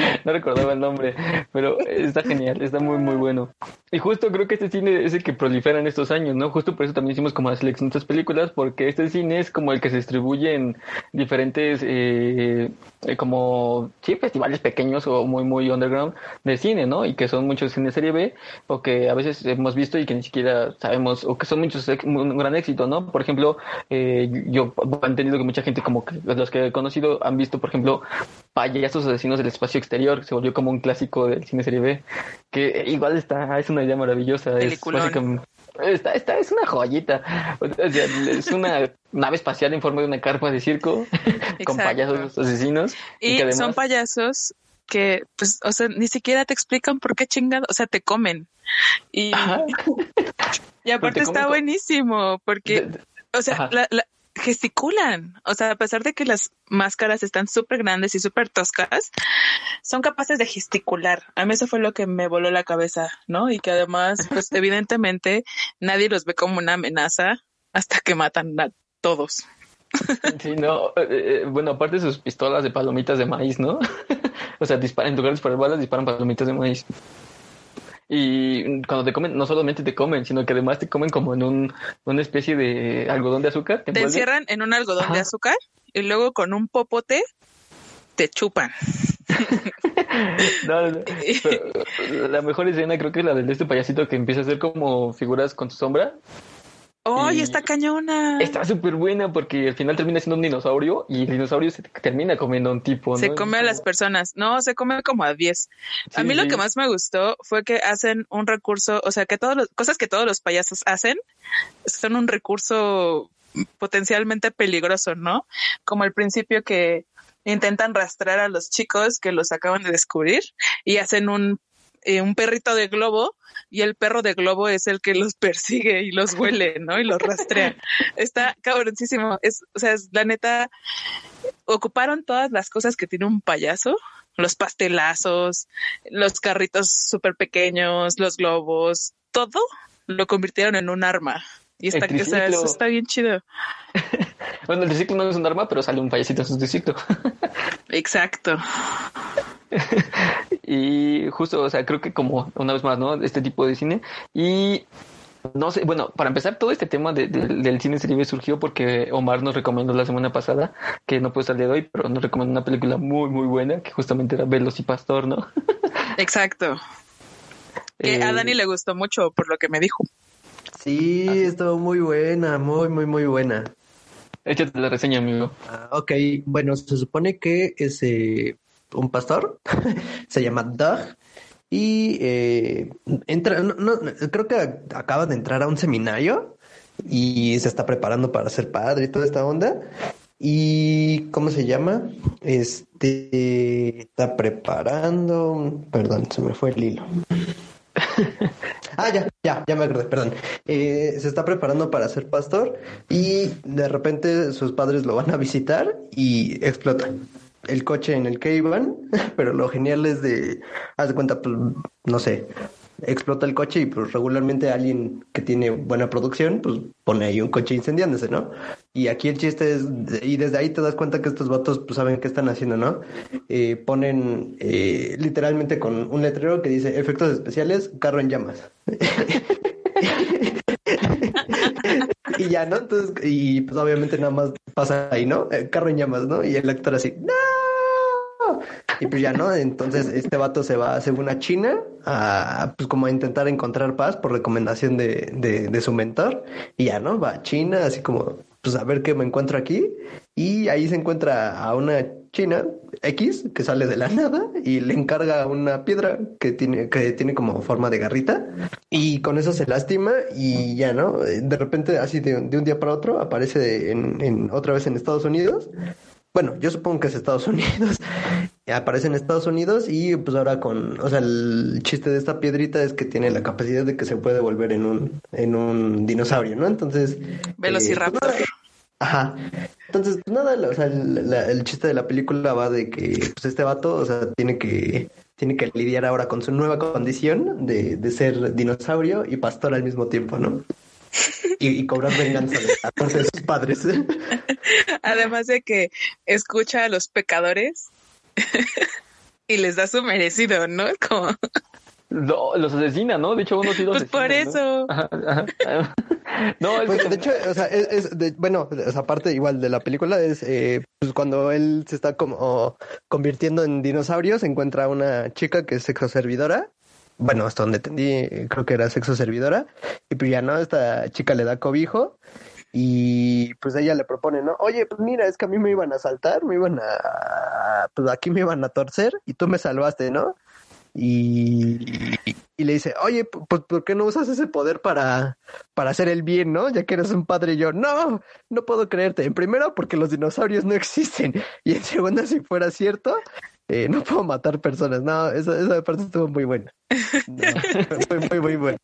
A: <laughs> no recordaba el nombre, pero está genial, está muy, muy bueno. Y justo creo que este cine es el que prolifera en estos años, ¿no? Justo por eso también hicimos como la selección de estas películas, porque este cine es como el que se distribuye en diferentes, eh, como, sí, festivales pequeños o muy, muy underground de cine, ¿no? Y que son muchos cine serie B, o que a veces hemos visto y que ni siquiera sabemos, o que son muchos, un gran éxito, ¿no? Por ejemplo, eh, yo he entendido que mucha gente como que los que he conocido han visto, por ejemplo, Payasos Asesinos del Espacio Exterior, que se volvió como un clásico del cine serie B, que igual está, es una idea maravillosa. Es Está, está, es una joyita. es una nave espacial en forma de una carpa de circo <laughs> con payasos asesinos.
C: Y, son payasos que, pues, o sea, ni siquiera te explican por qué chingado, o sea, te comen. Y, <laughs> y aparte está buenísimo porque, o sea, la, gesticulan. O sea, a pesar de que las máscaras están súper grandes y súper toscas, son capaces de gesticular. A mí eso fue lo que me voló la cabeza, ¿no? Y que además, pues <laughs> evidentemente nadie los ve como una amenaza hasta que matan a todos.
A: Sí, no, eh, eh, bueno, aparte de sus pistolas de palomitas de maíz, ¿no? <laughs> o sea, disparan, en lugar de disparar balas, disparan palomitas de maíz. Y cuando te comen, no solamente te comen, sino que además te comen como en un, una especie de algodón de azúcar.
C: Te, encierran en un algodón de azúcar y luego con un popote te chupan. <laughs>
A: no, no, la mejor escena creo que es la de este payasito que empieza a hacer como figuras con su sombra
C: ¡Ay, está cañona!
A: Está súper buena porque al final termina siendo un dinosaurio y el dinosaurio se termina comiendo a un tipo.
C: Se come a las personas. No, se come como a 10. a mí lo que más me gustó fue que hacen un recurso, o sea, que todas las cosas que todos los payasos hacen son un recurso potencialmente peligroso, ¿no? Como al principio que intentan rastrear a los chicos que los acaban de descubrir y hacen un eh, un perrito de globo y el perro de globo es el que los <laughs> persigue y los huele, ¿no? Y los rastrea. <laughs> Está cabroncísimo. Es, o sea, es, la neta, ocuparon todas las cosas que tiene un payaso, los pastelazos, los carritos súper pequeños, los globos, todo lo convirtieron en un arma. Y está, o sea, eso está bien chido. <laughs>
A: bueno, el triciclo no es un arma, pero sale un payasito en su triciclo.
C: Exacto. <laughs>
A: y justo, o sea, creo que como una vez más, ¿no? Este tipo de cine. Y no sé, bueno, para empezar, todo este tema del cine serie surgió porque Omar nos recomendó la semana pasada, que no puede salir de hoy, pero nos recomendó una película muy, muy buena, que justamente era Velos y Pastor, ¿no? <laughs>
C: Exacto. Que a eh, Dani le gustó mucho por lo que me dijo.
D: Sí, estuvo muy buena, muy, muy, muy buena.
A: Échate la reseña, amigo.
D: Ah, ok, bueno, se supone que ese un pastor, <laughs> se llama Doug, y eh, entra, no, creo que acaba de entrar a un seminario y se está preparando para ser padre y toda esta onda. ¿Y cómo se llama? Este está preparando. Perdón, se me fue el hilo. <laughs> ah, ya, ya, ya me acordé, perdón. Eh, se está preparando para ser pastor y de repente sus padres lo van a visitar y explota el coche en el que iban, <laughs> pero lo genial es de, haz de cuenta, pues, no sé, explota el coche y pues regularmente alguien que tiene buena producción, pues pone ahí un coche incendiándose, ¿no? Y aquí el chiste es, y desde ahí te das cuenta que estos vatos pues saben qué están haciendo, ¿no? Eh, ponen eh, literalmente con un letrero que dice efectos especiales, carro en llamas. <laughs> y ya, ¿no? Entonces, y pues obviamente nada más pasa ahí, ¿no? El carro en llamas, ¿no? Y el actor así, ¡no! Y pues ya, ¿no? Entonces este vato se va, según a China, a pues como a intentar encontrar paz por recomendación de, de, de su mentor. Y ya, ¿no? Va a China, así como, pues a ver qué me encuentro aquí. Y ahí se encuentra a una china X que sale de la nada y le encarga una piedra que tiene, que tiene como forma de garrita y con eso se lastima y ya, ¿no? De repente, así de, un día para otro, aparece en, otra vez en Estados Unidos. Bueno, yo supongo que es Estados <laughs> Unidos. aparece en Estados Unidos y pues ahora con, o sea, el chiste de esta piedrita es que tiene la capacidad de que se puede volver en un, en un dinosaurio, ¿no? Entonces...
C: Velociraptor. Eh,
D: Ajá. Entonces, pues nada, o sea, el, chiste de la película va de que pues este vato, o sea, tiene que tiene que lidiar ahora con su nueva condición de, de ser dinosaurio y pastor al mismo tiempo, ¿no? Y, cobrar venganza de la parte de sus padres. <laughs>
C: Además de que escucha a los pecadores <laughs> y les da su merecido, ¿no? Como
A: no, los asesina, ¿no? De hecho, uno sí los
C: Pues por eso.
D: ¿no? Pues, de hecho, o sea, es, de, bueno, esa parte igual de la película es eh, pues cuando él se está como convirtiendo en dinosaurio, se encuentra una chica que es sexoservidora. Bueno, hasta donde entendí, creo que era sexoservidora. Y pues ya no, esta chica le da cobijo y pues ella le propone, ¿no? Oye, pues mira, es que a mí me iban a saltar, me iban a, pues aquí me iban a torcer y tú me salvaste, ¿no? Y, y le dice, oye, pues ¿por qué no usas ese poder para, para hacer el bien, no? Ya que eres un padre y yo, no, no puedo creerte. En primero, porque los dinosaurios no existen. <laughs> Y en segundo, si fuera cierto, eh, no puedo matar personas. No, esa, esa parte estuvo muy buena. <laughs> muy, muy, muy buena.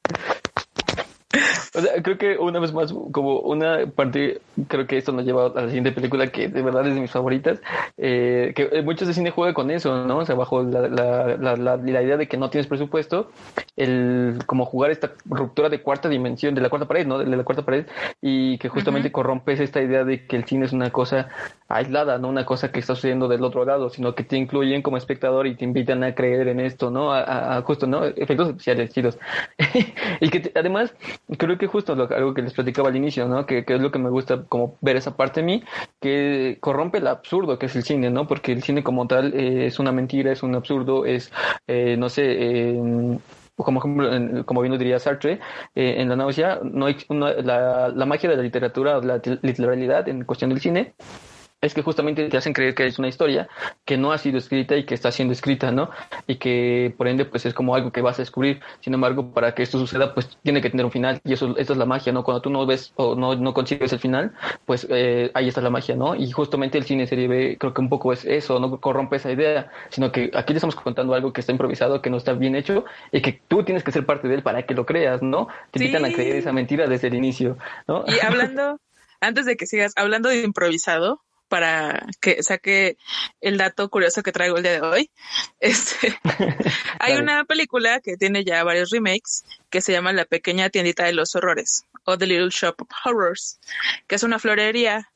A: O sea, creo que una vez más, como una parte, creo que esto nos lleva a la siguiente película que de verdad es de mis favoritas, eh, que muchos de cine juegan con eso, ¿no? O sea, bajo la, la, la, la, idea de que no tienes presupuesto, el como jugar esta ruptura de cuarta dimensión, de la cuarta pared, ¿no? De la cuarta pared, y que justamente corrompes esta idea de que el cine es una cosa aislada, no una cosa que está sucediendo del otro lado, sino que te incluyen como espectador y te invitan a creer en esto, ¿no? A, a justo, ¿no? Efectos especiales chidos. <laughs> y que además, creo que justo lo, algo que les platicaba al inicio, ¿no? Que, es lo que me gusta como ver esa parte de mí, que corrompe el absurdo que es el cine, ¿no? Porque el cine como tal eh, es una mentira, es un absurdo, es, eh, no sé, eh, como ejemplo, como bien lo diría Sartre, en la náusea, no hay la, la, magia de la literatura, la literalidad en cuestión del cine, es que justamente te hacen creer que es una historia que no ha sido escrita y que está siendo escrita, ¿no? Y que por ende pues es como algo que vas a descubrir. Sin embargo, para que esto suceda pues tiene que tener un final y eso, esa es la magia, ¿no? Cuando tú no ves o no, no consigues el final, pues eh, ahí está la magia, ¿no? Y justamente el cine serie B creo que un poco es eso, no corrompe esa idea, sino que aquí le estamos contando algo que está improvisado, que no está bien hecho y que tú tienes que ser parte de él para que lo creas, ¿no? Te invitan a creer esa mentira desde el inicio, ¿no?
C: Y <laughs> hablando antes de que sigas hablando de improvisado, para que saque el dato curioso que traigo el día de hoy. <laughs> Este, <laughs> hay una película que tiene ya varios remakes que se llama La pequeña tiendita de los horrores o The Little Shop of Horrors, que es una florería.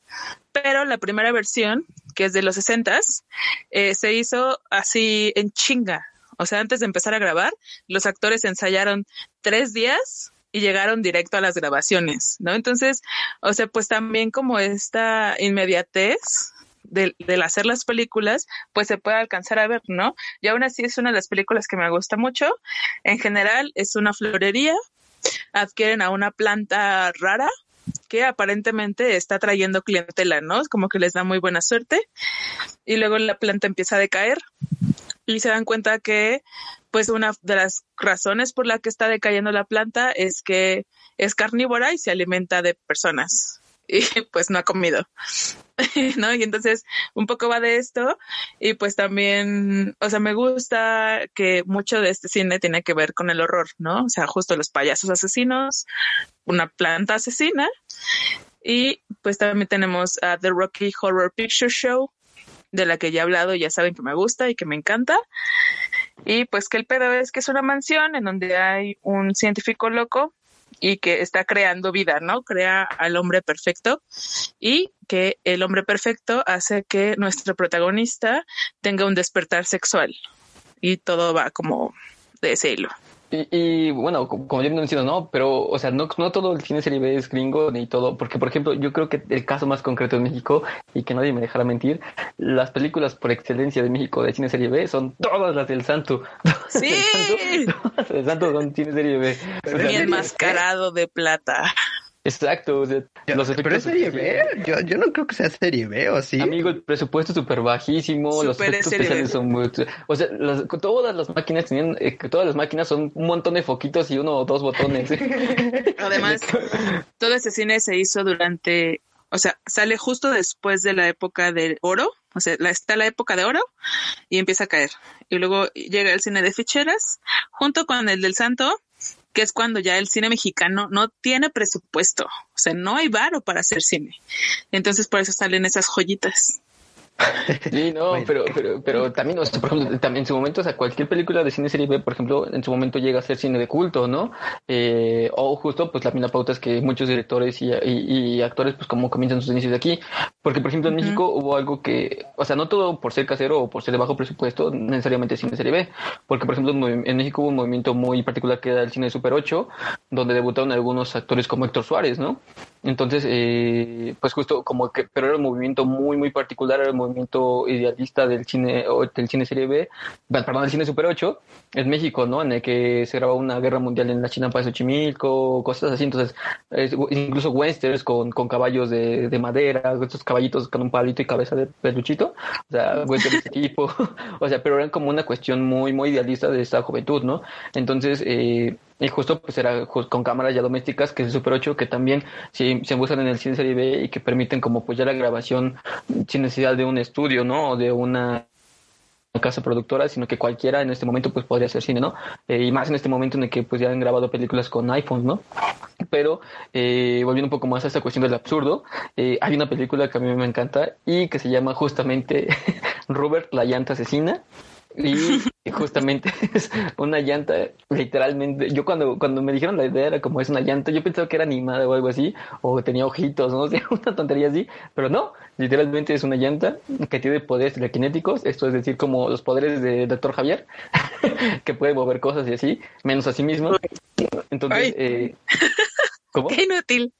C: Pero la primera versión, que es de los 60 eh, se hizo así en chinga. O sea, antes de empezar a grabar, los actores ensayaron tres días y llegaron directo a las grabaciones, ¿no? Entonces, o sea, pues también como esta inmediatez del, hacer las películas, pues se puede alcanzar a ver, ¿no? Y aún así es una de las películas que me gusta mucho. En general es una florería, adquieren a una planta rara que aparentemente está trayendo clientela, ¿no? Como que les da muy buena suerte y luego la planta empieza a decaer y se dan cuenta que pues una de las razones por la que está decayendo la planta es que es carnívora y se alimenta de personas y pues no ha comido. <laughs> ¿No? Y entonces un poco va de esto y pues también, o sea, me gusta que mucho de este cine tiene que ver con el horror, ¿no? O sea, justo los payasos asesinos, una planta asesina y pues también tenemos a The Rocky Horror Picture Show, de la que ya he hablado, ya saben que me gusta y que me encanta. Y pues que el pedo es que es una mansión en donde hay un científico loco y que está creando vida, ¿no? Crea al hombre perfecto y que el hombre perfecto hace que nuestro protagonista tenga un despertar sexual y todo va como de ese hilo.
A: Y, bueno, como, yo me menciono, no, pero, o sea, no, no todo el cine serie B es gringo ni todo, porque, por ejemplo, yo creo que el caso más concreto de México, y que nadie me dejará mentir, las películas por excelencia de México de cine serie B son todas las del Santo. <laughs>
C: Sí.
A: todas las del Santo son cine serie B.
C: Y enmascarado de plata.
A: Exacto, o sea,
D: los efectos. Pero es serie B, yo, yo no creo que sea serie B, ¿o sí?
A: Amigo, el presupuesto es súper bajísimo, los efectos especiales son muy. O sea, las, todas las máquinas tenían, eh, todas las máquinas son un montón de foquitos y uno o dos botones. <laughs> <laughs>
C: Además, todo este cine se hizo durante. O sea, sale justo después de la época del oro, o sea, está la época de oro y empieza a caer. Y luego llega el cine de ficheras, junto con el del santo, que es cuando ya el cine mexicano no tiene presupuesto, o sea, no hay varo para hacer cine. Entonces por eso salen esas joyitas. <laughs>
A: Sí, no, pero, pero, pero también, o sea, por ejemplo, también en su momento, o sea, cualquier película de cine serie B, por ejemplo, en su momento llega a ser cine de culto, ¿no? Eh, o justo, pues la pauta es que muchos directores y, y, actores, pues como comienzan sus inicios de aquí. Porque, por ejemplo, en México hubo algo que, o sea, no todo por ser casero o por ser de bajo presupuesto, necesariamente cine serie B. Porque, por ejemplo, en México hubo un movimiento muy particular que era el cine Super 8, donde debutaron algunos actores como Héctor Suárez, ¿no? Entonces, eh, pues justo como que, pero era un movimiento muy, muy particular, era el movimiento idealista del cine, del cine serie B, perdón, del cine Super 8, en México, ¿no? En el que se grababa una guerra mundial en la China para Xochimilco, cosas así, entonces, incluso westerns con, con caballos de, de, madera, estos caballitos con un palito y cabeza de peluchito, o sea, westerns de tipo, <laughs> o sea, pero eran como una cuestión muy, muy idealista de esta juventud, ¿no? Entonces, eh, y justo pues era con cámaras ya domésticas, que es el Super 8, que también se, se usan en el cine serie B y que permiten como pues ya la grabación sin necesidad de un estudio, ¿no? O de una casa productora, sino que cualquiera en este momento pues podría hacer cine, ¿no? Eh, y más en este momento en el que pues ya han grabado películas con iPhones, ¿no? Pero eh, volviendo un poco más a esta cuestión del absurdo, eh, hay una película que a mí me encanta y que se llama justamente <laughs> Robert la llanta asesina <laughs> y justamente <laughs> es una llanta, literalmente. Yo cuando, cuando me dijeron la idea era como es una llanta, yo pensaba que era animada o algo así, o tenía ojitos, no <laughs> sé, una tontería así, pero no, literalmente es una llanta que tiene poderes telequinéticos, esto es decir, como los poderes de Doctor Javier, que puede mover cosas y así, menos a sí mismo. Entonces, eh,
C: ¿cómo? Qué inútil.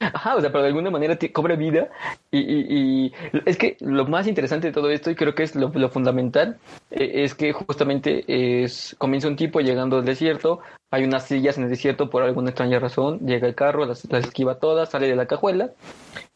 A: Ajá, o sea, pero de alguna manera cobra vida y, y, es que lo más interesante de todo esto y creo que es lo, fundamental eh, es que justamente es comienza un tipo llegando al desierto, hay unas sillas en el desierto por alguna extraña razón, llega el carro, las, esquiva todas, sale de la cajuela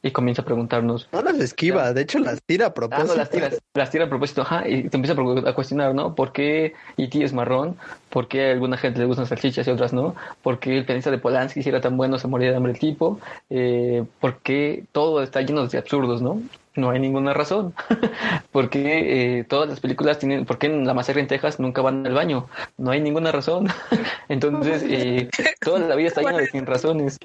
A: y comienza a preguntarnos.
D: No las esquiva, de hecho las tira a propósito. Ah, no,
A: las, tira, las tira a propósito, ajá, y te empieza a cuestionar, ¿no? ¿Por qué E.T. es marrón? ¿Por qué a alguna gente le gustan salchichas y otras no? ¿Por qué el pianista de Polanski, si era tan bueno, se moría de hambre el tipo? Eh, ¿Por qué todo está lleno de absurdos, no? no hay ninguna razón. <laughs> porque eh, todas las películas tienen, porque en La Masacre en Texas nunca van al baño? No hay ninguna razón. <laughs> Entonces, <laughs> eh, toda la vida está llena de sin razones.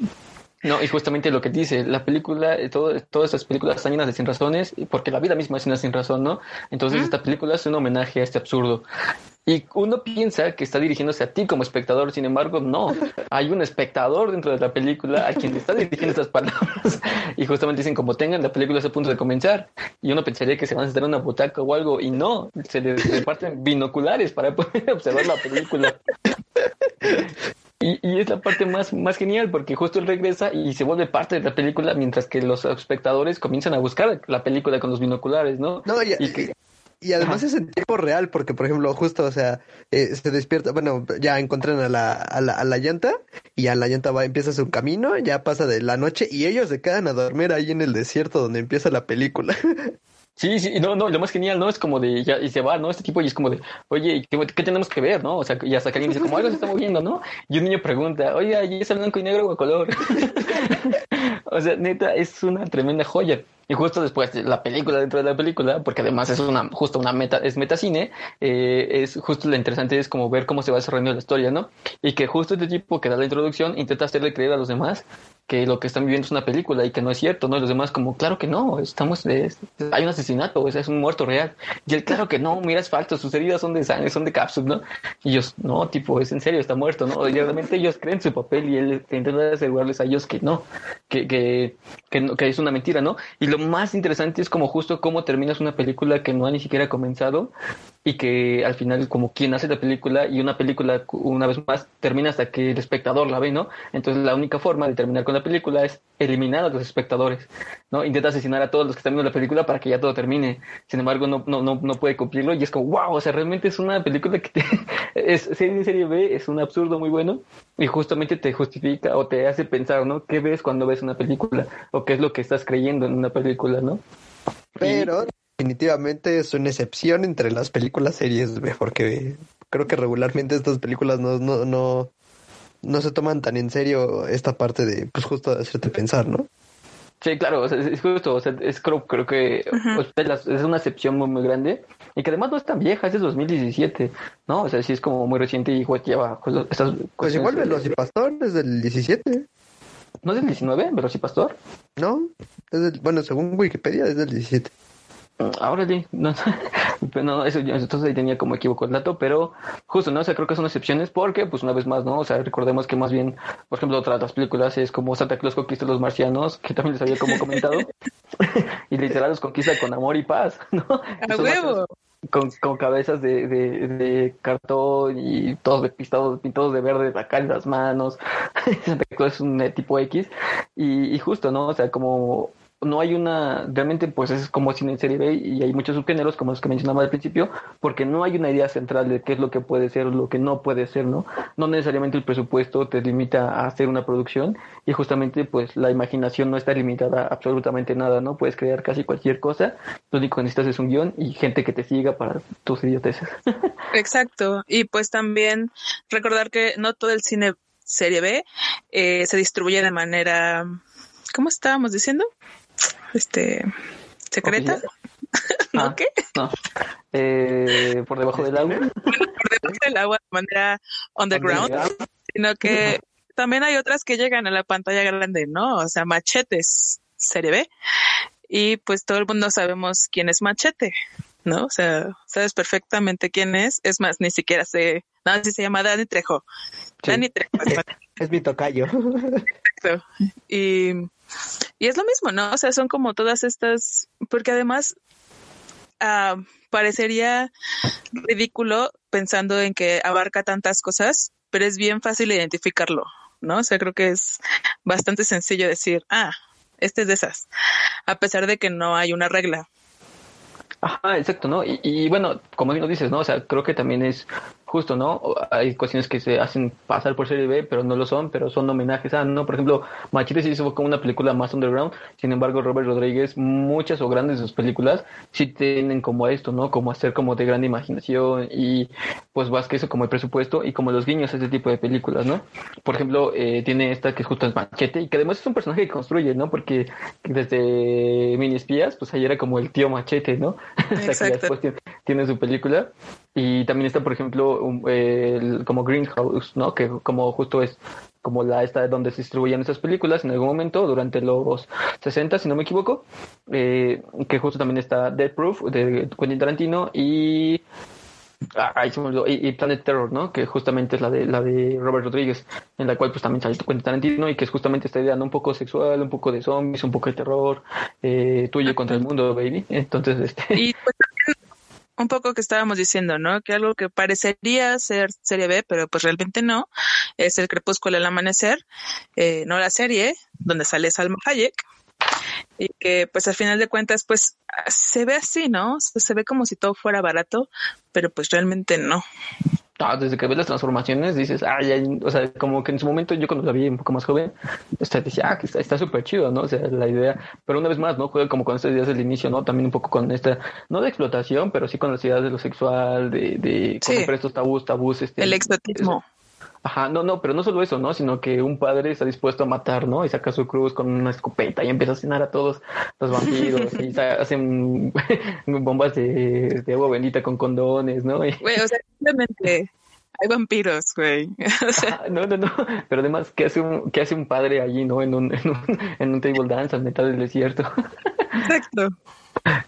A: No, y justamente lo que dice, la película, eh, todo, todas estas películas están llenas de sin razones, porque la vida misma es una sin razón, ¿no? Entonces, esta película es un homenaje a este absurdo. Y uno piensa que está dirigiéndose a ti como espectador, sin embargo, no. Hay un espectador dentro de la película a quien le está dirigiendo estas palabras. Y justamente dicen, como tengan, la película está a punto de comenzar. Y uno pensaría que se van a estar en una butaca o algo, y no, se le reparten binoculares para poder <laughs> observar la película. Y, y, es la parte más, más genial porque justo él regresa y se vuelve parte de la película mientras que los espectadores comienzan a buscar la película con los binoculares, ¿no?
D: No, y, que, y además es en tiempo real, porque por ejemplo, justo, o sea, eh, se despierta, bueno, ya encuentran a la, a la, a la llanta y a la llanta va, empieza su camino, ya pasa de la noche y ellos se quedan a dormir ahí en el desierto donde empieza la película. <laughs>
A: Sí, sí, no, no, lo más genial, ¿no? Es como de, ya, y se va, ¿no? Este tipo y es como de, oye, ¿qué, tenemos que ver, no? O sea, y hasta que alguien dice, como algo se está moviendo, ¿no? Y un niño pregunta, oye, ¿y es blanco y negro o a color? <laughs> o sea, neta, es una tremenda joya. Y justo después de la película dentro de la película, porque además es una, justo una meta, es metacine, eh, es justo lo interesante es como ver cómo se va desarrollando la historia, ¿no? Y que justo este tipo que da la introducción intenta hacerle creer a los demás que lo que están viviendo es una película y que no es cierto, ¿no? Y los demás como, claro que no, estamos, de, hay un asesinato, es un muerto real. Y él, claro que no, mira, es falso, sus heridas son de sangre, son de cápsula, ¿no? Y ellos, no, tipo, es en serio, está muerto, ¿no? Y realmente ellos creen su papel y él intenta asegurarles a ellos que no, que, que, que es una mentira, ¿no? Y lo más interesante es como justo cómo terminas una película que no ha ni siquiera comenzado y que al final como quien hace la película y una película una vez más termina hasta que el espectador la ve, ¿no? Entonces la única forma de terminar con la película es eliminar a los espectadores, ¿no? Intenta asesinar a todos los que están viendo la película para que ya todo termine. Sin embargo, no, no, no, no puede cumplirlo y es como, wow, o sea, realmente es una película que te, <laughs> es serie, serie B, es un absurdo muy bueno y justamente te justifica o te hace pensar, ¿no? ¿Qué ves cuando ves una película? O qué es lo que estás creyendo en una película, ¿no?
D: Pero definitivamente es una excepción entre las películas series, porque creo que regularmente estas películas no, no, no, no se toman tan en serio esta parte de, pues justo de hacerte pensar, ¿no?
A: Sí, claro, es justo, o sea, es creo, creo que es una excepción muy, muy grande y que además no es tan vieja, es de 2017, ¿no? O sea, sí es como muy reciente y pues, lleva estas
D: Pues igual Velocipastor es del 17.
A: ¿No es del 19, Velocipastor?
D: No, es del, bueno, según Wikipedia es del 17.
A: Ahora sí, <laughs> no, no, eso entonces ahí tenía como equivoco el dato, pero justo, ¿no? O sea, creo que son excepciones porque, pues una vez más, ¿no? O sea, recordemos que más bien, por ejemplo, otras las películas es como Santa Claus conquista a los marcianos, que también les había como comentado, <laughs> y literal los conquista con amor y paz, <laughs> ¿no?
C: ¡A huevo!
A: Con, con, cabezas de, de, de, cartón y todos pintados, pintados de verde acá en las manos. Santa Claus es un tipo X y, y justo, ¿no? O sea, como no hay una, realmente pues es como cine en serie B y hay muchos subgéneros como los que mencionaba al principio, porque no hay una idea central de qué es lo que puede ser o lo que no puede ser, ¿no? No necesariamente el presupuesto te limita a hacer una producción y justamente pues la imaginación no está limitada a absolutamente nada, ¿no? Puedes crear casi cualquier cosa, lo único que necesitas es un guion y gente que te siga para tus idioteces. <laughs>
C: Exacto, y pues también recordar que no todo el cine serie B eh, se distribuye de manera, ¿cómo estábamos diciendo? Este secreta. <laughs> ¿No
A: ah, qué? No. Eh, por debajo del agua.
C: por debajo del agua de manera underground, sino que también hay otras que llegan a la pantalla grande, ¿no? O sea, machetes, serie B. Y pues todo el mundo sabemos quién es Machete, ¿no? O sea, sabes perfectamente quién es. Es más, ni siquiera sé, nada, si se llama Dani Trejo. Dani Trejo.
D: Es, mi tocayo.
C: Exacto. Y y es lo mismo, ¿no? O sea, son como todas estas, porque además ah, parecería ridículo pensando en que abarca tantas cosas, pero es bien fácil identificarlo, ¿no? O sea, creo que es bastante sencillo decir, ah, este es de esas, a pesar de que no hay una regla.
A: Ajá, exacto, ¿no? Y, y bueno, como bien lo dices, ¿no? O sea, creo que también es justo, ¿no? Hay cuestiones que se hacen pasar por serie B, pero no lo son, pero son homenajes a, ¿no? Por ejemplo, Machete se hizo como una película más underground, sin embargo, Robert Rodríguez, muchas o grandes de sus películas sí tienen como esto, ¿no? Como hacer como de gran imaginación y pues Vázquez como el presupuesto y como los guiños a este tipo de películas, ¿no? Por ejemplo, eh, tiene esta que es justo es Machete y que además es un personaje que construye, ¿no? Porque desde Mini Espías, pues ahí era como el tío Machete, ¿no? <laughs> Exacto. después tiene, tiene su película y también está, por ejemplo, el, como Greenhouse, ¿no? Que como justo es como la esta donde se distribuían esas películas en algún momento durante los 60 si no me equivoco eh, que justo también está Dead Proof de Quentin Tarantino y ah, y, Planet Terror, ¿no? Que justamente es la de la de Robert Rodríguez, en la cual pues también sale Quentin Tarantino y que es justamente esta idea, ¿no? Un poco sexual, un poco de zombies, un poco de terror, eh, tuyo contra el mundo, baby. Entonces, este.
C: Y pues <laughs> un poco que estábamos diciendo, ¿no? Que algo que parecería ser serie B, pero pues realmente no, es el crepúsculo al amanecer, eh, no la serie, donde sale Salma Hayek, y que pues al final de cuentas pues se ve así, ¿no? Se ve como si todo fuera barato, pero pues realmente no.
A: Ah, desde que ves las transformaciones dices, ah, ya, o sea, como que en su momento yo cuando la vi un poco más joven, este, decía, ah, que está súper chido, ¿no? O sea, la idea, pero una vez más, ¿no? Juega como con estas ideas del inicio, ¿no? También un poco con esta, no de explotación, pero sí con las ideas de lo sexual, de, de sí. estos tabús, tabús, este.
C: El exotismo.
A: Ajá, no, no, pero no solo eso, ¿no? Sino que un padre está dispuesto a matar, ¿no? Y saca su cruz con una escopeta y empieza a cenar a todos los vampiros y hacen <laughs> bombas de, de, agua bendita con condones, ¿no?
C: Güey, o sea, simplemente hay vampiros, güey. <laughs> o sea...
A: no, no, no. Pero además, ¿qué hace un, qué hace un padre allí, no? En un, en un, en un table dance al mitad del desierto.
C: Exacto.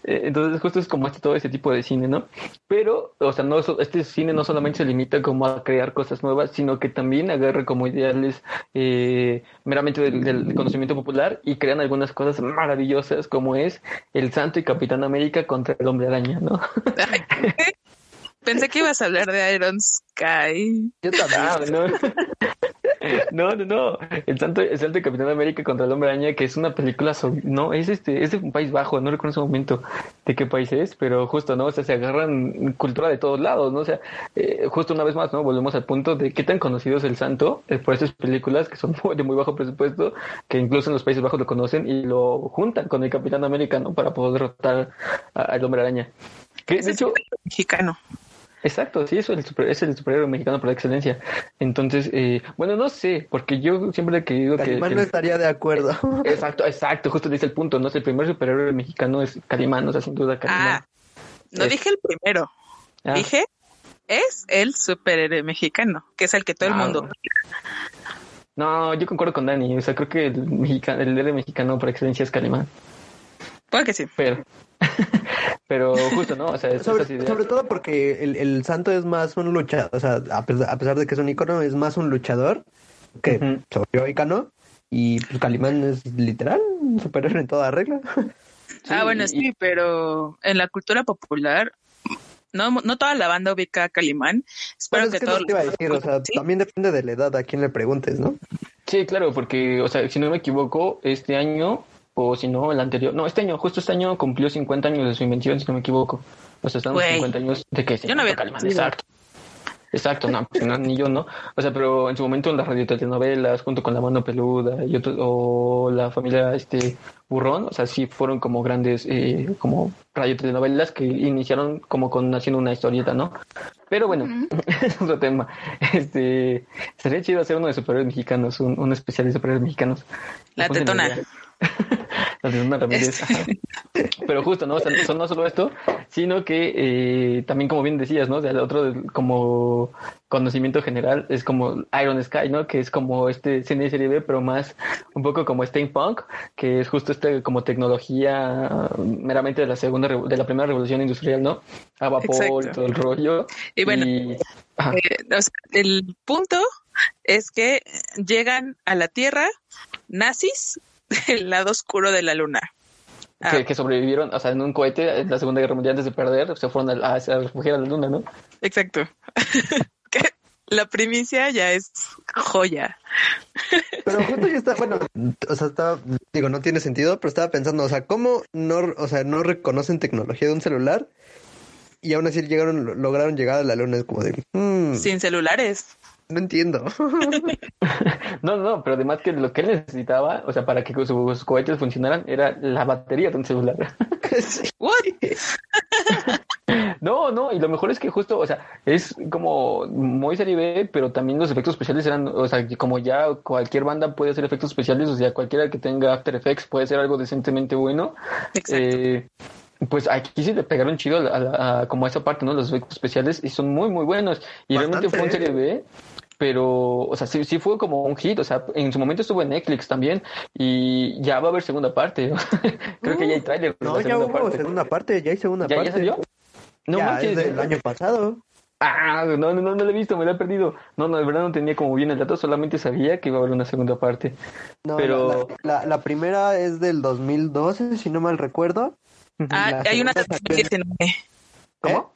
A: Eh, entonces, justo es como este, todo ese tipo de cine, ¿no? Pero, o sea, no, este cine no solamente se limita como a crear cosas nuevas, sino que también agarra como ideales eh, meramente del, conocimiento popular y crean algunas cosas maravillosas, como es El Santo y Capitán América contra el Hombre Araña, ¿no?
C: Pensé que ibas a hablar de Iron Sky.
A: Yo también, ¿no? No, no, no. El santo, el santo de Capitán América contra el Hombre Araña, que es una película sobre, no, es este, es de un país bajo, no recuerdo en ese momento de qué país es, pero justo, ¿no? O sea, se agarran cultura de todos lados, ¿no? O sea, eh, justo una vez más, ¿no? Volvemos al punto de qué tan conocido es el santo eh, por esas películas que son <laughs> de muy bajo presupuesto, que incluso en los Países Bajos lo conocen y lo juntan con el Capitán América, ¿no? Para poder derrotar al Hombre Araña.
C: Que, de hecho, mexicano.
A: Exacto, sí, eso es el, es el superhéroe mexicano por excelencia. Entonces, eh, bueno, no sé, porque yo siempre he querido
D: que... Calimán no estaría de acuerdo. <laughs>
A: Exacto, exacto, justo dice el punto, ¿no? Es el primer superhéroe mexicano es Calimán, o sea, sin duda Calimán.
C: Ah, no dije el primero, ah. dije es el superhéroe mexicano, que es el que todo el ah. mundo...
A: No, yo concuerdo con Dani, o sea, creo que el, mexicano, el héroe mexicano por excelencia es Calimán.
C: Puede que sí.
A: Pero, <laughs> pero justo, ¿no? O sea,
D: sobre, sobre, todo porque el, el, santo es más un luchador, o sea, a pesar, de que es un icono, es más un luchador que uh ¿no? Y pues Calimán es literal un superhéroe en toda regla. <laughs>
C: ah, bueno, sí, pero en la cultura popular no, no toda la banda ubica a Calimán. Espero que, todo
D: o sea, también depende de la edad a quien le preguntes, ¿no?
A: Sí, claro, porque, o sea, si no me equivoco, este año, o si no, el anterior, no, este año, justo este año cumplió 50 años de su invención, si no me equivoco. O sea, estamos 50 años de que se
C: yo no había
A: Exacto. Exacto, no, pues no, ni yo no. O sea, pero en su momento en las radiotelenovelas, junto con La Mano Peluda y otros, o la familia este Burrón, o sea, sí fueron como grandes, eh, como radiotelenovelas que iniciaron como con haciendo una historieta, ¿no? Pero bueno, es <laughs> otro tema. Este, sería chido hacer uno de superhéroes mexicanos, un, un especial de superhéroes mexicanos.
C: La tetona. <laughs>
A: Pero justo, ¿no? O sea, no solo esto, sino que eh, también, como bien decías, ¿no? O sea, el otro como conocimiento general es como Iron Sky, ¿no? Que es como este cine serie B, pero más un poco como steampunk, que es justo este como tecnología meramente de la segunda, de la primera revolución industrial, ¿no? A vapor y todo el rollo.
C: Y bueno, eh, el punto es que llegan a la Tierra nazis <laughs> el lado oscuro de la luna.
A: Que, ah. sobrevivieron, o sea, en un cohete en la Segunda Guerra Mundial antes de perder, se fueron a, a, refugiar a la luna, ¿no?
C: Exacto. <laughs> la primicia ya es joya.
D: Pero justo yo estaba, bueno, o sea, estaba, digo, no tiene sentido, pero estaba pensando, o sea, ¿cómo no, o sea, no reconocen tecnología de un celular y aún así llegaron, lograron llegar a la luna? Es como de...
C: Hmm. Sin celulares.
D: No entiendo. <laughs>
A: no, no, pero además que lo que él necesitaba, o sea, para que sus cohetes funcionaran, era la batería de un celular. <laughs> <laughs> no, no, y lo mejor es que justo, o sea, es como muy serie B, pero también los efectos especiales eran, o sea, como ya cualquier banda puede hacer efectos especiales, o sea, cualquiera que tenga After Effects puede hacer algo decentemente bueno. Eh, pues aquí sí le pegaron chido a, como a esa parte, ¿no? Los efectos especiales y son muy, muy buenos. Y realmente fue un serie B pero, o sea, sí, sí fue como un hit, o sea, en su momento estuvo en Netflix también y ya va a haber segunda parte. <laughs> Creo que ya hay trailer.
D: No, ya hubo parte. segunda parte, ya hay segunda parte.
A: ¿Ya salió?
D: No ya, es del año pasado.
A: Ah, no, no, no, lo he visto, me lo he perdido. No, no, de verdad no tenía como bien el dato, solamente sabía que iba a haber una segunda parte. No, pero...
D: La, la, primera es del 2012, si no mal recuerdo.
C: Ah, hay una de 2019.
A: ¿Cómo?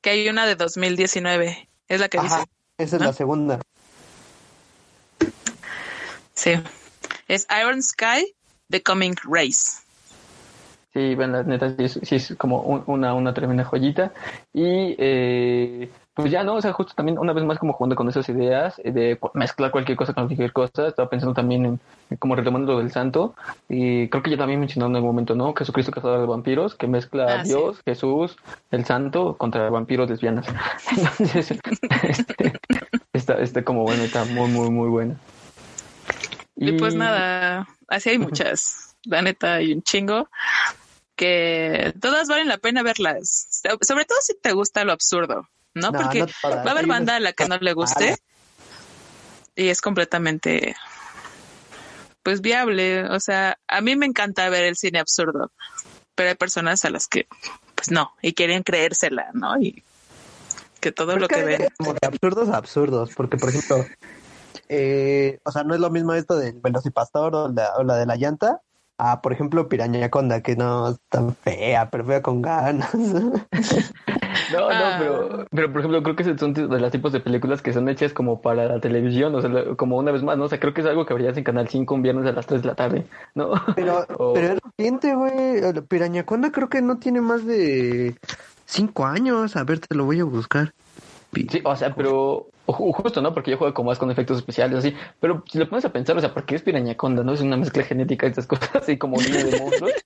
C: Que hay una de 2019, es la que dice.
D: Esa es la segunda.
C: Sí. Es Iron Sky, The Coming Race.
A: Sí, bueno, la neta sí es, como una, una tremenda joyita. Y eh, pues ya, ¿no? O sea, justo también una vez más como jugando con esas ideas eh, de mezclar cualquier cosa con cualquier cosa. Estaba pensando también en, como retomando lo del santo. Y creo que ya también mencionaron en algún momento, ¿no? Jesucristo cazador de vampiros, que mezcla a ah, Dios, Jesús, el santo contra vampiros lesbianas. <laughs> Entonces, este, está, está como bueno, está muy, muy, muy bueno.
C: Y, pues nada, así hay muchas. La neta, hay un chingo que todas valen la pena verlas. Sobre todo si te gusta lo absurdo. ¿no? Porque va a haber banda a la que no le guste y es completamente pues viable, o sea, a mí me encanta ver el cine absurdo, pero hay personas a las que pues no, y quieren creérsela, ¿no? Y que todo lo que, ven
D: como de absurdos absurdos, porque por ejemplo, eh, o sea, no es lo mismo esto del Velocipastor o la, o la de la llanta, Ah, por ejemplo, Piraña Conda, que no es tan fea, pero fea con ganas. <laughs>
A: No, no, ah. pero, pero por ejemplo, creo que son de los tipos de películas que son hechas como para la televisión, o sea, como una vez más, ¿no? O sea, creo que es algo que verías en Canal 5 un viernes a las 3 de la tarde, ¿no? <laughs>
D: Pero, pero es reciente, güey. Piraña Conda creo que no tiene más de 5 años. A ver, te lo voy a buscar.
A: Sí, o sea, pero justo, ¿no? Porque yo juego como más con efectos especiales, así. Pero si lo pones a pensar, o sea, porque es pirañaconda, ¿no? Es una mezcla genética de estas cosas, <laughs> así como niño de monstruos. <laughs>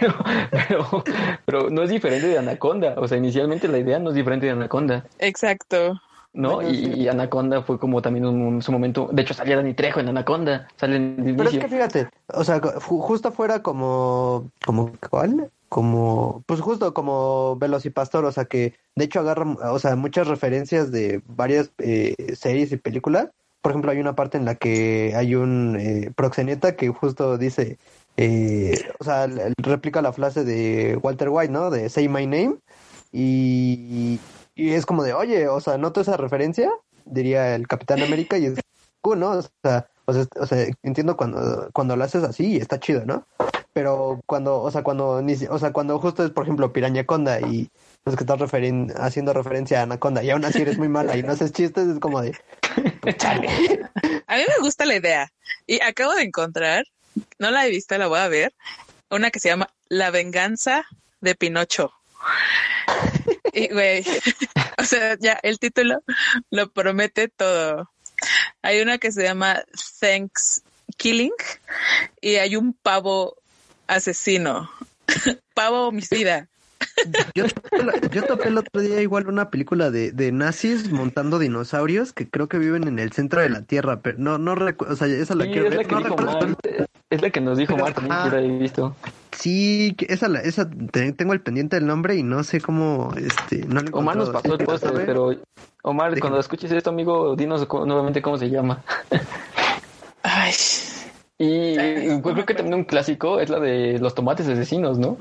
A: Pero, pero, pero no es diferente de Anaconda. O sea, inicialmente la idea no es diferente de Anaconda.
C: Exacto.
A: ¿no? y, Anaconda fue como también un, su momento. De hecho, salía Dani Trejo en Anaconda. Sale en
D: el Pero es que fíjate, o sea, justo fuera como. como ¿Cuál? Como, pues justo como Velocipastor, o sea que de hecho agarra, o sea, muchas referencias de varias eh, series y películas. Por ejemplo, hay una parte en la que hay un eh, proxeneta que justo dice, eh, o sea, replica la frase de Walter White, ¿no? De Say My Name. Y, y es como de, oye, o sea, noto esa referencia, diría el Capitán América, y es cool, ¿no? O sea, o sea, entiendo cuando, cuando lo haces así y está chido, ¿no? Pero cuando, o sea, cuando, o sea, cuando justo es, por ejemplo, Pirañaconda y pues que estás haciendo referencia a Anaconda y aún así eres muy mala y no haces chistes, es como de, pues, <laughs>
C: A mí me gusta la idea. Y acabo de encontrar, no la he visto, la voy a ver, una que se llama La venganza de Pinocho. <laughs> O sea, ya el título lo promete todo. Hay una que se llama Thanks Killing y hay un pavo asesino, <laughs> pavo homicida.
D: Yo, yo topé el otro día igual una película de, de, nazis montando dinosaurios que creo que viven en el centro de la Tierra, pero no, no recuerdo, o sea, esa la quiero
A: es
D: ver.
A: La que
D: no
A: Mar, es la que nos dijo Marta, yo he visto.
D: Sí, esa, esa tengo el pendiente del nombre y no sé cómo, este, no
A: Omar nos pasó el post, pero Omar, cuando escuches esto, amigo, dinos nuevamente cómo se llama. <laughs>
C: Ay.
A: Y creo que también un clásico es la de los tomates asesinos, ¿no?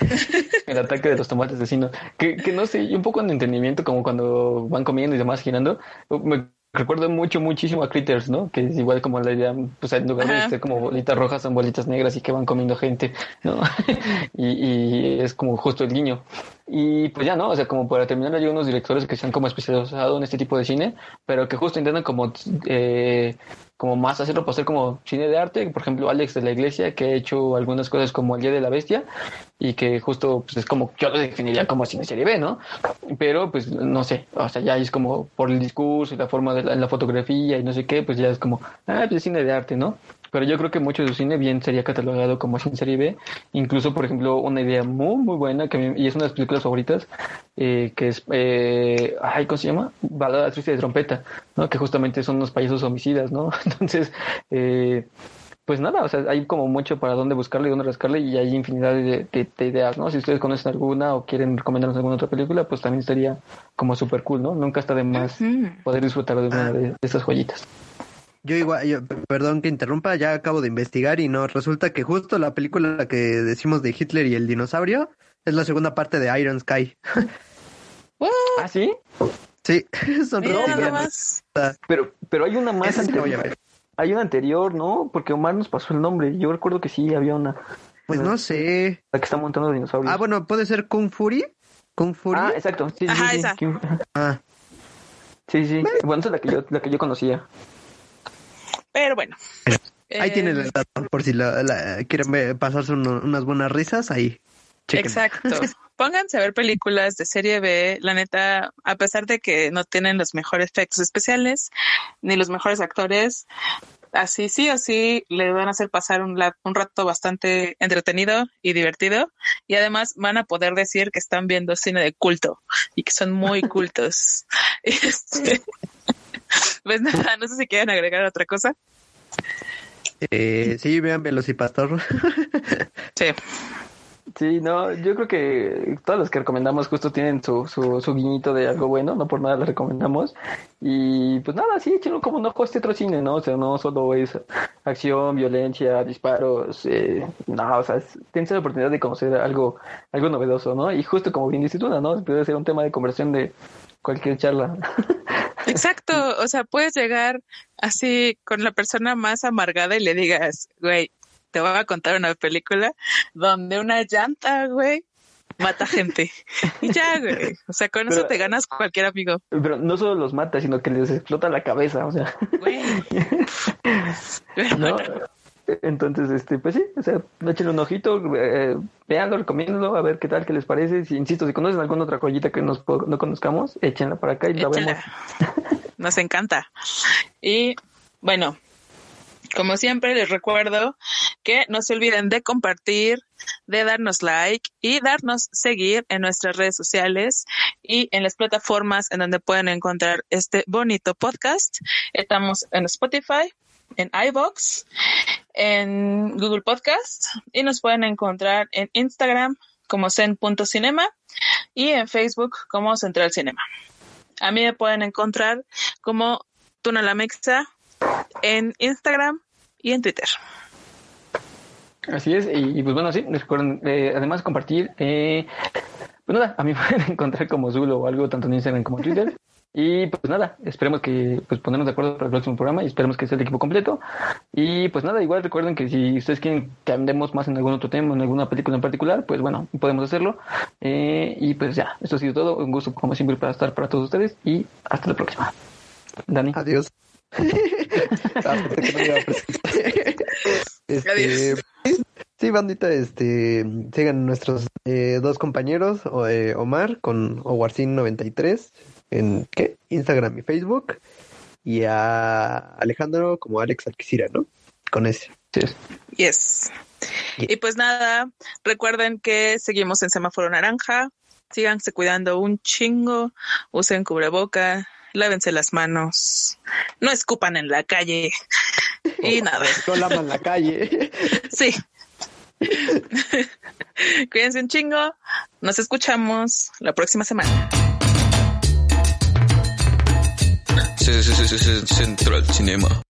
A: <laughs> el ataque de los tomates asesinos. Que, que no sé, un poco en entendimiento, como cuando van comiendo y demás girando. Me recuerdo mucho, muchísimo a Critters, ¿no? Que es igual como la idea, pues en lugar de ser como bolitas rojas, son bolitas negras y que van comiendo gente, ¿no? <laughs> y, y es como justo el guiño. Y pues ya, ¿no? O sea, como para terminar, hay unos directores que se han como especializado en este tipo de cine, pero que justo intentan como, eh, como más hacerlo para hacer como cine de arte. Por ejemplo, Alex de la Iglesia, que ha hecho algunas cosas como El Día de la Bestia, y que justo pues es como, yo lo definiría como cine serie B, ¿no? Pero pues no sé, o sea, ya es como por el discurso y la forma de la, la fotografía y no sé qué, pues ya es como, ah, pues es cine de arte, ¿no? Pero yo creo que mucho de su cine bien sería catalogado como cine serie B. Incluso, por ejemplo, una idea muy, muy buena, que y es una de las películas favoritas, eh, que es, eh, ay, ¿cómo se llama? Balada triste de trompeta, ¿no? Que justamente son unos payasos homicidas, ¿no? <laughs> Entonces, eh, pues nada, o sea, hay como mucho para dónde buscarle y dónde rascarle y hay infinidad de, de, de, ideas, ¿no? Si ustedes conocen alguna o quieren recomendarnos alguna otra película, pues también estaría como súper cool, ¿no? Nunca está de más uh -huh. poder disfrutar de una de, de esas joyitas.
D: Yo igual, yo, perdón que interrumpa, ya acabo de investigar y no, resulta que justo la película que decimos de Hitler y el dinosaurio es la segunda parte de Iron Sky. <laughs>
A: ¿Ah, sí?
D: Sí, <laughs> son
C: más.
A: Pero, pero hay una más.
D: Esa sí la voy a ver.
A: Hay una anterior, ¿no? Porque Omar nos pasó el nombre. Yo recuerdo que sí, había una.
D: Pues no sé.
A: La que está montando dinosaurios.
D: Ah, bueno, puede ser Kung Fury. Kung Fury.
A: Ah, exacto. Sí,
C: Ajá,
A: sí,
C: esa.
A: sí.
D: Ah,
A: Sí, sí. Bueno, esa es la que yo, la que yo conocía.
C: Pero bueno. <laughs>
D: ahí
C: Eh,
D: tienen el dato, por si la, la- quieren pasarse uno- unas buenas risas, ahí. chequen.
C: Exacto. <laughs> Pónganse a ver películas de serie B. La neta, a pesar de que no tienen los mejores efectos especiales ni los mejores actores, así sí o sí le van a hacer pasar un, un rato bastante entretenido y divertido. Y además van a poder decir que están viendo cine de culto y que son muy <laughs> cultos. Este, <laughs> pues nada, no sé si quieren agregar otra cosa.
D: Eh, sí, vean Velocipastor.
C: Sí.
A: Sí, no, yo creo que todas las que recomendamos justo tienen su, su, su guiñito de algo bueno, no por nada las recomendamos. Y pues nada, sí, échenlo como un ojo a este otro cine, ¿no? O sea, no solo es acción, violencia, disparos, eh, no, o sea, es- tienes la oportunidad de conocer algo, algo novedoso, ¿no? Y justo como bien dices tú, ¿no? Puede ser un tema de conversación de cualquier charla.
C: Exacto, o sea, puedes llegar así con la persona más amargada y le digas, güey, te voy a contar una película donde una llanta, güey, mata gente. Y ya, güey. O sea, con eso te ganas cualquier amigo.
A: Pero no solo los mata, sino que les explota la cabeza, o sea.
C: Güey. <laughs>
A: ¿no? Entonces, este, pues sí, o sea, échenle un ojito, eh, véanlo, recomiéndalo, a ver qué tal, qué les parece. Si, insisto, si conocen alguna otra joyita que nos, no conozcamos, échenla para acá y la vemos. <laughs>
C: Nos encanta. Y bueno, como siempre, les recuerdo que no se olviden de compartir, de darnos like y darnos seguir en nuestras redes sociales y en las plataformas en donde pueden encontrar este bonito podcast. Estamos en Spotify, en iBox, en Google Podcast y nos pueden encontrar en Instagram como zen.cinema y en Facebook como Central Cinema. A mí me pueden encontrar como Tunalamexa en Instagram y en Twitter.
A: Así es, y, y pues bueno, sí, recuerden, eh, además compartir, eh, pues nada, a mí <laughs> me pueden encontrar como Zulo o algo, tanto en Instagram como en Twitter. Y pues nada, esperemos que pues ponernos de acuerdo para el próximo programa y esperemos que sea el equipo completo. Y pues nada, igual recuerden que si ustedes quieren que andemos más en algún otro tema, en alguna película en particular, pues bueno, podemos hacerlo. Eh, y pues ya, esto ha sido todo. Un gusto como siempre para estar para todos ustedes y hasta la próxima. Dani.
D: Adiós. <laughs> Ah, este, sí, bandita, este, sigan nuestros eh, dos compañeros, eh, Omar con Owarcin93 en ¿qué? Instagram y Facebook, y a Alejandro como Alex Alquicira, ¿no? Con ese.
C: Yes. Y pues nada, recuerden que seguimos en semáforo naranja, síganse cuidando un chingo, usen cubreboca, lávense las manos, no escupan en la calle y nada.
D: No lavan la calle. <laughs>
C: Sí. <laughs> Cuídense un chingo, nos escuchamos la próxima semana.
B: 是是是是是是你提了几年吗